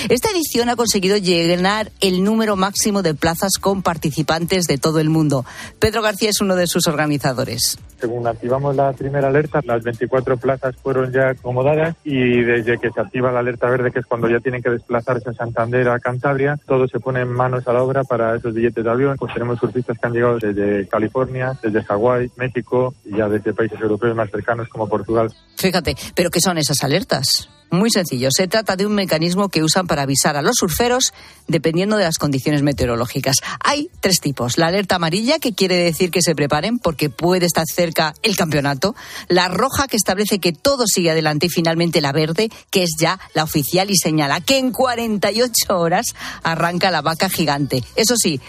Speaker 9: esta edición ha conseguido llenar el número máximo de plazas con participantes de todo el mundo. Pedro García es uno de sus organizadores.
Speaker 31: Según activamos la primera alerta, las 24 plazas fueron ya acomodadas y desde que se activa la alerta verde, que es cuando ya tienen que desplazarse a Santander, a Cantabria, todo se pone en manos a la obra para esos billetes de avión. Pues tenemos surfistas que han llegado desde California, desde Hawái, México y ya desde países europeos más cercanos como Portugal.
Speaker 9: Fíjate, ¿pero qué son esas alertas? Muy sencillo, se trata de un mecanismo que usan para avisar a los surferos dependiendo de las condiciones meteorológicas. Hay tres tipos. La alerta amarilla, que quiere decir que se preparen porque puede estar cerca el campeonato. La roja, que establece que todo sigue adelante. Y finalmente la verde, que es ya la oficial y señala que en 48 horas arranca la vaca gigante. Eso sí,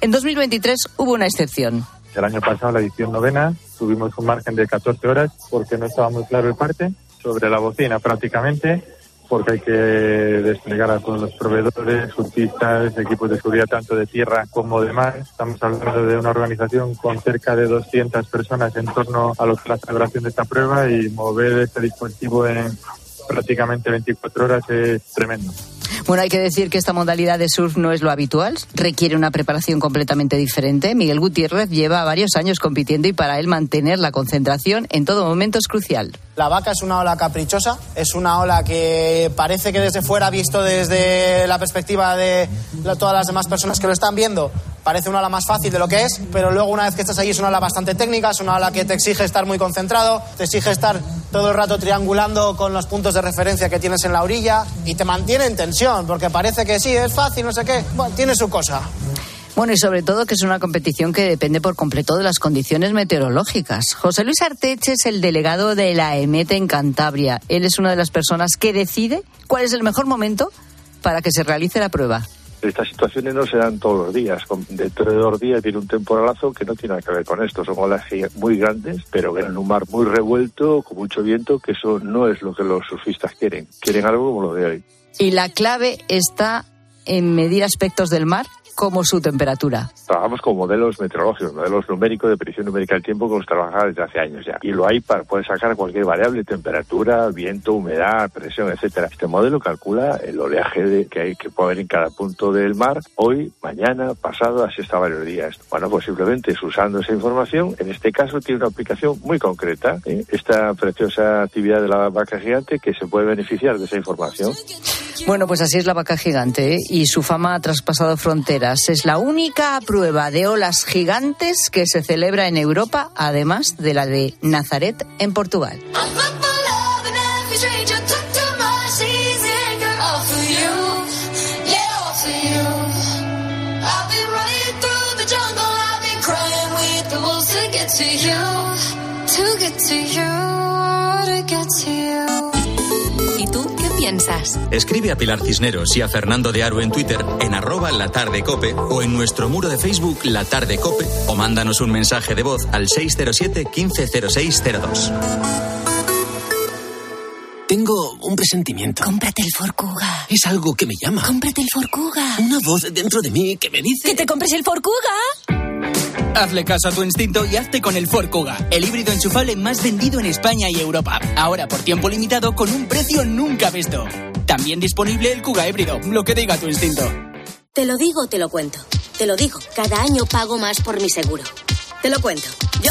Speaker 9: en 2023 hubo una excepción.
Speaker 31: El año pasado, la edición novena, tuvimos un margen de 14 horas porque no estaba muy claro el parte sobre la bocina prácticamente, porque hay que desplegar a todos los proveedores, surfistas, equipos de seguridad tanto de tierra como de mar. Estamos hablando de una organización con cerca de 200 personas en torno a lo que la celebración de esta prueba y mover este dispositivo en prácticamente 24 horas es tremendo.
Speaker 9: Bueno, hay que decir que esta modalidad de surf no es lo habitual, requiere una preparación completamente diferente. Miguel Gutiérrez lleva varios años compitiendo y para él mantener la concentración en todo momento es crucial.
Speaker 32: La vaca es una ola caprichosa, es una ola que parece que desde fuera, visto desde la perspectiva de todas las demás personas que lo están viendo, parece una ola más fácil de lo que es, pero luego una vez que estás allí es una ola bastante técnica, es una ola que te exige estar muy concentrado, te exige estar todo el rato triangulando con los puntos de referencia que tienes en la orilla y te mantiene en tensión, porque parece que sí, es fácil, no sé qué, bueno, tiene su cosa.
Speaker 9: Bueno, y sobre todo que es una competición que depende por completo de las condiciones meteorológicas. José Luis Arteche es el delegado de la EMET en Cantabria. Él es una de las personas que decide cuál es el mejor momento para que se realice la prueba.
Speaker 33: Estas situaciones no se dan todos los días. Dentro de dos días tiene un temporalazo que no tiene nada que ver con esto. Son olas muy grandes, pero en un mar muy revuelto, con mucho viento, que eso no es lo que los surfistas quieren. Quieren algo como lo de hoy.
Speaker 9: Y la clave está en medir aspectos del mar como su temperatura.
Speaker 33: Trabajamos con modelos meteorológicos, modelos numéricos de predicción numérica del tiempo que hemos trabajado desde hace años ya. Y lo hay para poder sacar cualquier variable, temperatura, viento, humedad, presión, etcétera. Este modelo calcula el oleaje que hay que puede haber en cada punto del mar, hoy, mañana, pasado, así hasta varios días. Bueno, pues simplemente usando esa información, en este caso tiene una aplicación muy concreta, ¿eh? esta preciosa actividad de la vaca gigante que se puede beneficiar de esa información.
Speaker 9: Bueno, pues así es la vaca gigante ¿eh? y su fama ha traspasado fronteras. Es la única prueba de olas gigantes que se celebra en Europa, además de la de Nazaret en Portugal.
Speaker 2: Escribe a Pilar Cisneros y a Fernando de Aro en Twitter en arroba la tarde cope o en nuestro muro de Facebook La Tarde Cope o mándanos un mensaje de voz al 607 150602.
Speaker 34: Tengo un presentimiento.
Speaker 35: Cómprate el Forcuga.
Speaker 34: Es algo que me llama.
Speaker 35: Cómprate el Forcuga.
Speaker 34: Una voz dentro de mí que me dice...
Speaker 35: ¡Que te compres el Forcuga!
Speaker 36: Hazle caso a tu instinto y hazte con el Ford Kuga, el híbrido enchufable más vendido en España y Europa. Ahora por tiempo limitado con un precio nunca visto. También disponible el Kuga híbrido, lo que diga tu instinto.
Speaker 35: Te lo digo, te lo cuento. Te lo digo, cada año pago más por mi seguro. Te lo cuento. Yo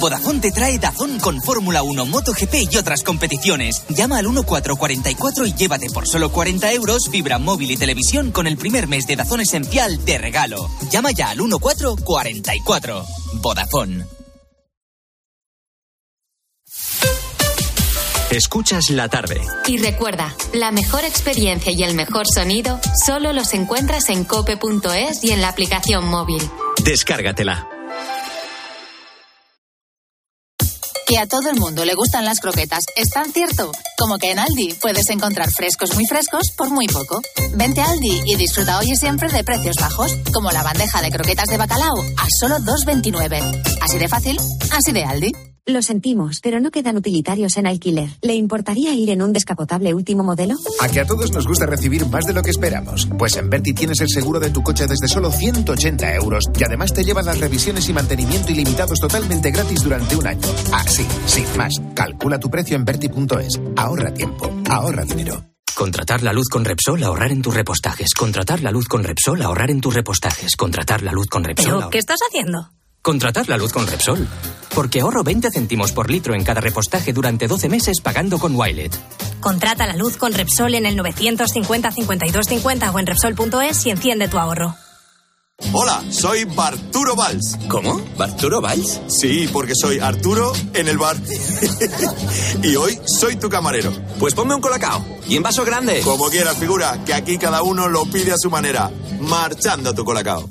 Speaker 22: Vodafone te trae Dazón con Fórmula 1, MotoGP y otras competiciones. Llama al 1444 y llévate por solo 40 euros fibra móvil y televisión con el primer mes de Dazón Esencial de regalo. Llama ya al 1444. Vodafone.
Speaker 2: Escuchas la tarde.
Speaker 3: Y recuerda, la mejor experiencia y el mejor sonido solo los encuentras en cope.es y en la aplicación móvil.
Speaker 2: Descárgatela.
Speaker 37: Que a todo el mundo le gustan las croquetas es tan cierto como que en Aldi puedes encontrar frescos muy frescos por muy poco. Vente a Aldi y disfruta hoy y siempre de precios bajos, como la bandeja de croquetas de bacalao a solo 2,29. Así de fácil, así de Aldi.
Speaker 38: Lo sentimos, pero no quedan utilitarios en alquiler. ¿Le importaría ir en un descapotable último modelo?
Speaker 39: A que a todos nos gusta recibir más de lo que esperamos. Pues en Berti tienes el seguro de tu coche desde solo 180 euros y además te llevan las revisiones y mantenimiento ilimitados totalmente gratis durante un año. Así, sin más. Calcula tu precio en Berti.es. Ahorra tiempo, ahorra dinero.
Speaker 27: Contratar la luz con Repsol, ahorrar en tus repostajes. Contratar la luz con Repsol, ahorrar en tus repostajes. Contratar la luz con Repsol.
Speaker 16: ¿Pero qué estás haciendo?
Speaker 27: Contratar la luz con Repsol. Porque ahorro 20 céntimos por litro en cada repostaje durante 12 meses pagando con Wilet.
Speaker 16: Contrata la luz con Repsol en el 950 52 50 o en Repsol.es y enciende tu ahorro.
Speaker 40: Hola, soy Barturo Valls.
Speaker 41: ¿Cómo? ¿Barturo Valls?
Speaker 40: Sí, porque soy Arturo en el bar. <laughs> y hoy soy tu camarero.
Speaker 41: Pues ponme un colacao. Y en vaso grande.
Speaker 40: Como quieras, figura, que aquí cada uno lo pide a su manera. Marchando tu colacao.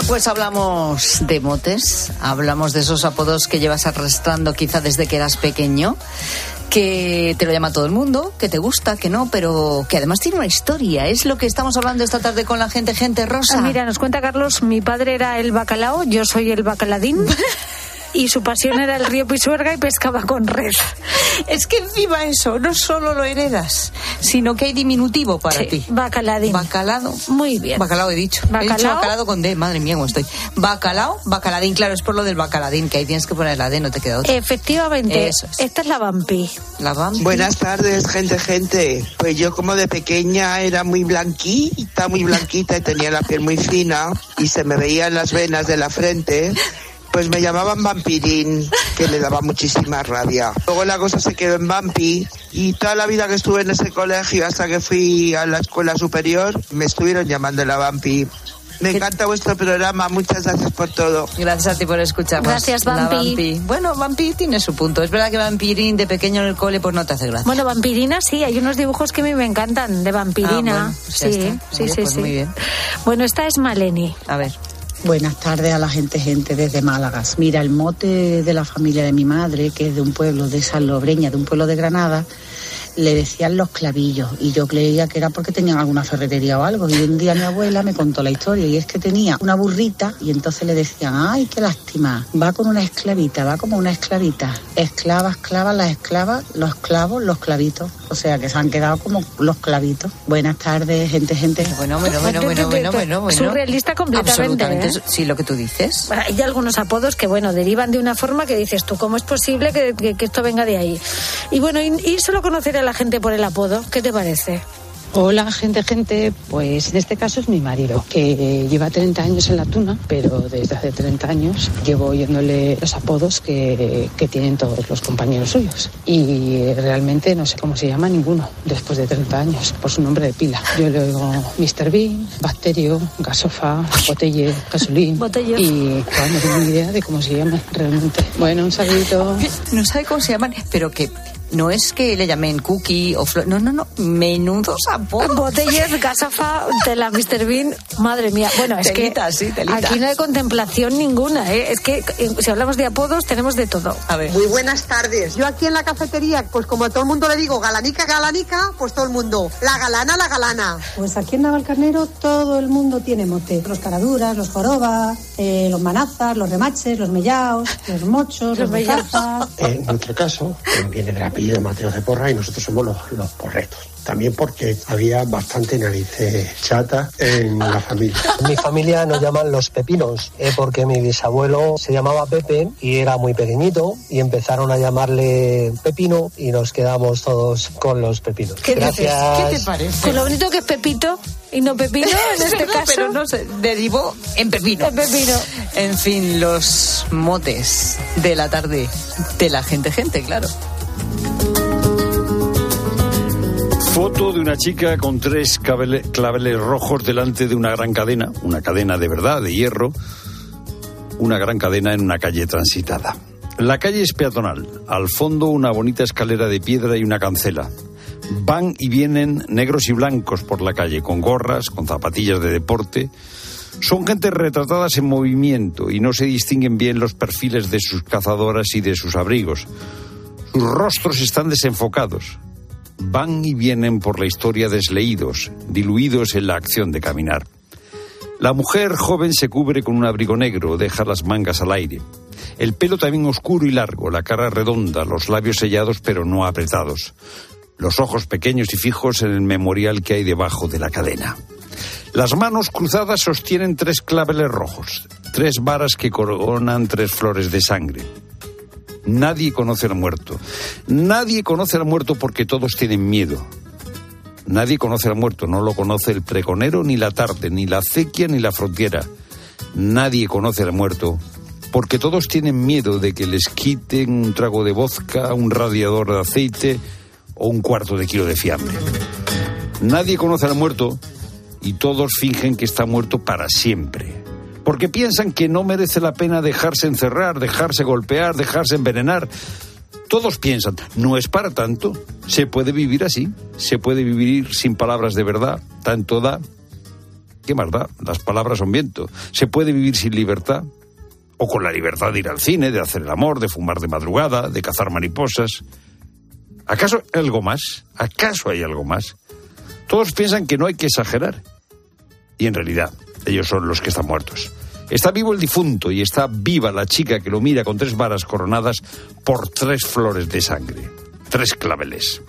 Speaker 9: Bueno, pues hablamos de motes, hablamos de esos apodos que llevas arrastrando quizá desde que eras pequeño, que te lo llama todo el mundo, que te gusta, que no, pero que además tiene una historia. Es lo que estamos hablando esta tarde con la gente, gente rosa.
Speaker 16: Ah, Mira, nos cuenta Carlos, mi padre era el bacalao, yo soy el bacaladín. <laughs> Y su pasión era el río Pisuerga y pescaba con red.
Speaker 9: Es que encima eso, no solo lo heredas, sino que hay diminutivo para
Speaker 16: Sí,
Speaker 9: ti.
Speaker 16: Bacaladín.
Speaker 9: Bacalado.
Speaker 16: Muy bien.
Speaker 9: Bacalao he dicho. He dicho
Speaker 16: Bacalao.
Speaker 9: bacalado con D, madre mía, cómo estoy. Bacalao, bacaladín, claro, es por lo del bacaladín, que ahí tienes que poner la D, no te queda otra.
Speaker 16: Efectivamente,
Speaker 9: Eso es.
Speaker 16: esta es la vampi.
Speaker 9: La vampi.
Speaker 42: Buenas tardes, gente, gente. Pues yo como de pequeña era muy blanquita, muy blanquita y tenía la piel muy fina y se me veían las venas de la frente. Pues me llamaban vampirín, que me daba muchísima rabia. Luego la cosa se quedó en vampi y toda la vida que estuve en ese colegio hasta que fui a la escuela superior me estuvieron llamando la vampi. Me encanta vuestro programa, muchas gracias por todo.
Speaker 9: Gracias a ti por escucharnos.
Speaker 16: Gracias, Vampi.
Speaker 9: Bueno, Vampi tiene su punto. Es verdad que Vampirín de pequeño en el cole pues no te hace gracia.
Speaker 16: Bueno, vampirina sí, hay unos dibujos que a mí me encantan de vampirina.
Speaker 9: Ah, bueno, pues ya
Speaker 16: sí,
Speaker 9: está.
Speaker 16: sí, sí,
Speaker 9: pues
Speaker 16: sí.
Speaker 9: muy bien.
Speaker 16: Bueno, esta es Maleni.
Speaker 9: A ver.
Speaker 43: Buenas tardes a la gente, gente desde Málaga. Mira, el mote de la familia de mi madre, que es de un pueblo de Salobreña, de un pueblo de Granada, le decían los clavillos y yo creía que era porque tenían alguna ferretería o algo. Y un día mi abuela me contó la historia y es que tenía una burrita y entonces le decían, ay, qué lástima, va con una esclavita, va como una esclavita. Esclava, esclava, las esclavas, los clavos, los clavitos. O sea que se han quedado como los clavitos. Buenas tardes, gente, gente.
Speaker 9: Bueno, bueno, bueno, bueno, bueno, bueno, bueno.
Speaker 16: Surrealista completamente.
Speaker 9: Absolutamente.
Speaker 16: ¿eh?
Speaker 9: Sí, lo que tú dices.
Speaker 16: Hay algunos apodos que, bueno, derivan de una forma que dices tú, ¿cómo es posible que, que- que esto venga de ahí? Y bueno, y, y solo conocer a la gente por el apodo, ¿qué te parece?
Speaker 44: Hola, gente, gente. Pues en este caso es mi marido, que lleva 30 años en la tuna, pero desde hace 30 años llevo oyéndole los apodos que, que tienen todos los compañeros suyos. Y realmente no sé cómo se llama ninguno después de 30 años, por su nombre de pila. Yo le oigo Mr. Bean, Bacterio, Gasofa, Botelle, Gasolín. Y claro, no tengo ni idea de cómo se llama realmente. Bueno, un saludito.
Speaker 9: No sabe cómo se llaman, pero que no es que le llamen cookie o flor. No, no, no. Menudos apodos.
Speaker 16: Botellas, gasafa, <laughs> de la Mr. Bean. Madre mía. Bueno, es
Speaker 9: Telita,
Speaker 16: que
Speaker 9: sí,
Speaker 16: aquí no hay contemplación ninguna. ¿eh? Es que eh, si hablamos de apodos, tenemos de todo.
Speaker 9: A ver.
Speaker 45: Muy buenas tardes. Yo aquí en la cafetería, pues como a todo el mundo le digo, galanica, galanica, pues todo el mundo, la galana, la galana.
Speaker 46: Pues aquí en Navalcarnero todo el mundo tiene mote. Los caraduras, los jorobas, eh, los manazas, los remaches, los mellaos, los mochos, los, mozazas.
Speaker 43: En nuestro caso, viene del apellido Mateo de Porra y nosotros somos los, los porretos. También porque había bastante narices chata en la familia. <laughs>
Speaker 47: Mi familia nos llaman los pepinos, eh, porque mi bisabuelo se llamaba Pepe y era muy pequeñito y empezaron a llamarle Pepino y nos quedamos todos con los pepinos.
Speaker 16: ¿Qué dices?
Speaker 47: Gracias.
Speaker 16: ¿Qué te parece? Con lo bonito que es Pepito y no Pepino <laughs> en este caso.
Speaker 9: Pero no se derivó en pepino.
Speaker 16: En pepino.
Speaker 9: En fin, los motes de la tarde de la gente, gente, claro.
Speaker 1: Foto de una chica con tres claveles rojos delante de una gran cadena, una cadena de verdad, de hierro, una gran cadena en una calle transitada. La calle es peatonal, al fondo una bonita escalera de piedra y una cancela. Van y vienen negros y blancos por la calle, con gorras, con zapatillas de deporte. Son gente retratadas en movimiento y no se distinguen bien los perfiles de sus cazadoras y de sus abrigos. Sus rostros están desenfocados. Van y vienen por la historia desleídos, diluidos en la acción de caminar. La mujer joven se cubre con un abrigo negro, deja las mangas al aire. El pelo también oscuro y largo, la cara redonda, los labios sellados pero no apretados. Los ojos pequeños y fijos en el memorial que hay debajo de la cadena. Las manos cruzadas sostienen tres claveles rojos, tres varas que coronan tres flores de sangre. Nadie conoce al muerto. Nadie conoce al muerto porque todos tienen miedo. Nadie conoce al muerto, no lo conoce el pregonero, ni la tarde, ni la acequia, ni la frontera. Nadie conoce al muerto porque todos tienen miedo de que les quiten un trago de vodka, un radiador de aceite o un cuarto de kilo de fiambre. Nadie conoce al muerto y todos fingen que está muerto para siempre. Porque piensan que no merece la pena dejarse encerrar, dejarse golpear, dejarse envenenar. Todos piensan, no es para tanto, se puede vivir así, se puede vivir sin palabras de verdad, tanto da. ¿Qué más da? Las palabras son viento. Se puede vivir sin libertad, o con la libertad de ir al cine, de hacer el amor, de fumar de madrugada, de cazar mariposas. ¿Acaso hay algo más? ¿Acaso hay algo más? Todos piensan que no hay que exagerar. Y en realidad, ellos son los que están muertos. Está vivo el difunto y está viva la chica que lo mira con tres varas coronadas por tres flores de sangre. Tres claveles.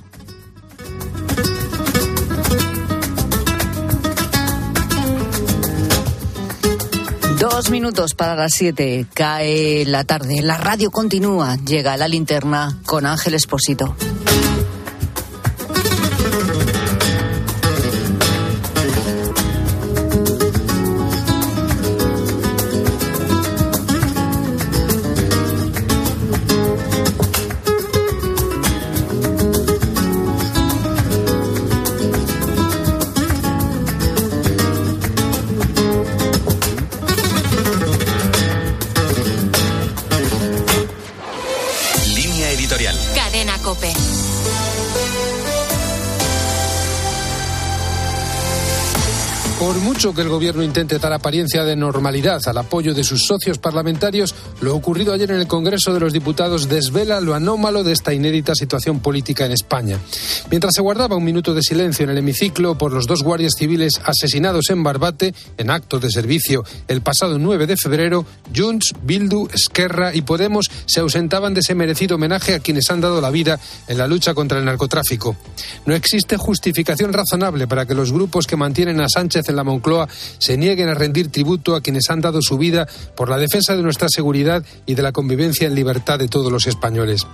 Speaker 9: Dos minutos para las siete. Cae la tarde. La radio continúa. Llega la linterna con Ángel Esposito.
Speaker 48: Por mucho que el gobierno intente dar apariencia de normalidad al apoyo de sus socios parlamentarios, lo ocurrido ayer en el Congreso de los Diputados desvela lo anómalo de esta inédita situación política en España. Mientras se guardaba un minuto de silencio en el hemiciclo por los dos guardias civiles asesinados en Barbate en acto de servicio el pasado 9 de febrero, Junts, Bildu, Esquerra y Podemos se ausentaban de ese merecido homenaje a quienes han dado la vida en la lucha contra el narcotráfico. No existe justificación razonable para que los grupos que mantienen a Sánchez en Moncloa se nieguen a rendir tributo a quienes han dado su vida por la defensa de nuestra seguridad y de la convivencia en libertad de todos los españoles.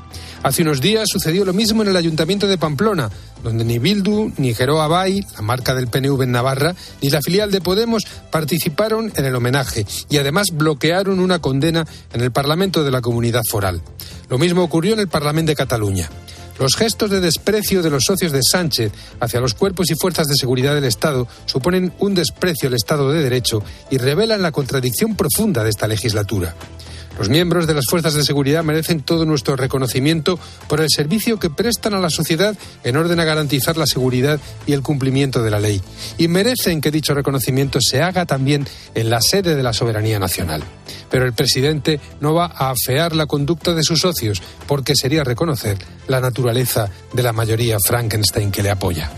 Speaker 48: Hace unos días sucedió lo mismo en el Ayuntamiento de Pamplona, donde ni Bildu, ni Geroa Bay, la marca del PNV en Navarra, ni la filial de Podemos participaron en el homenaje y además bloquearon una condena en el Parlamento de la Comunidad Foral. Lo mismo ocurrió en el Parlamento de Cataluña. Los gestos de desprecio de los socios de Sánchez hacia los cuerpos y fuerzas de seguridad del Estado suponen un desprecio al Estado de Derecho y revelan la contradicción profunda de esta legislatura. Los miembros de las fuerzas de seguridad merecen todo nuestro reconocimiento por el servicio que prestan a la sociedad en orden a garantizar la seguridad y el cumplimiento de la ley. Y merecen que dicho reconocimiento se haga también en la sede de la soberanía nacional. Pero el presidente no va a afear la conducta de sus socios porque sería reconocer la naturaleza de la mayoría Frankenstein que le apoya.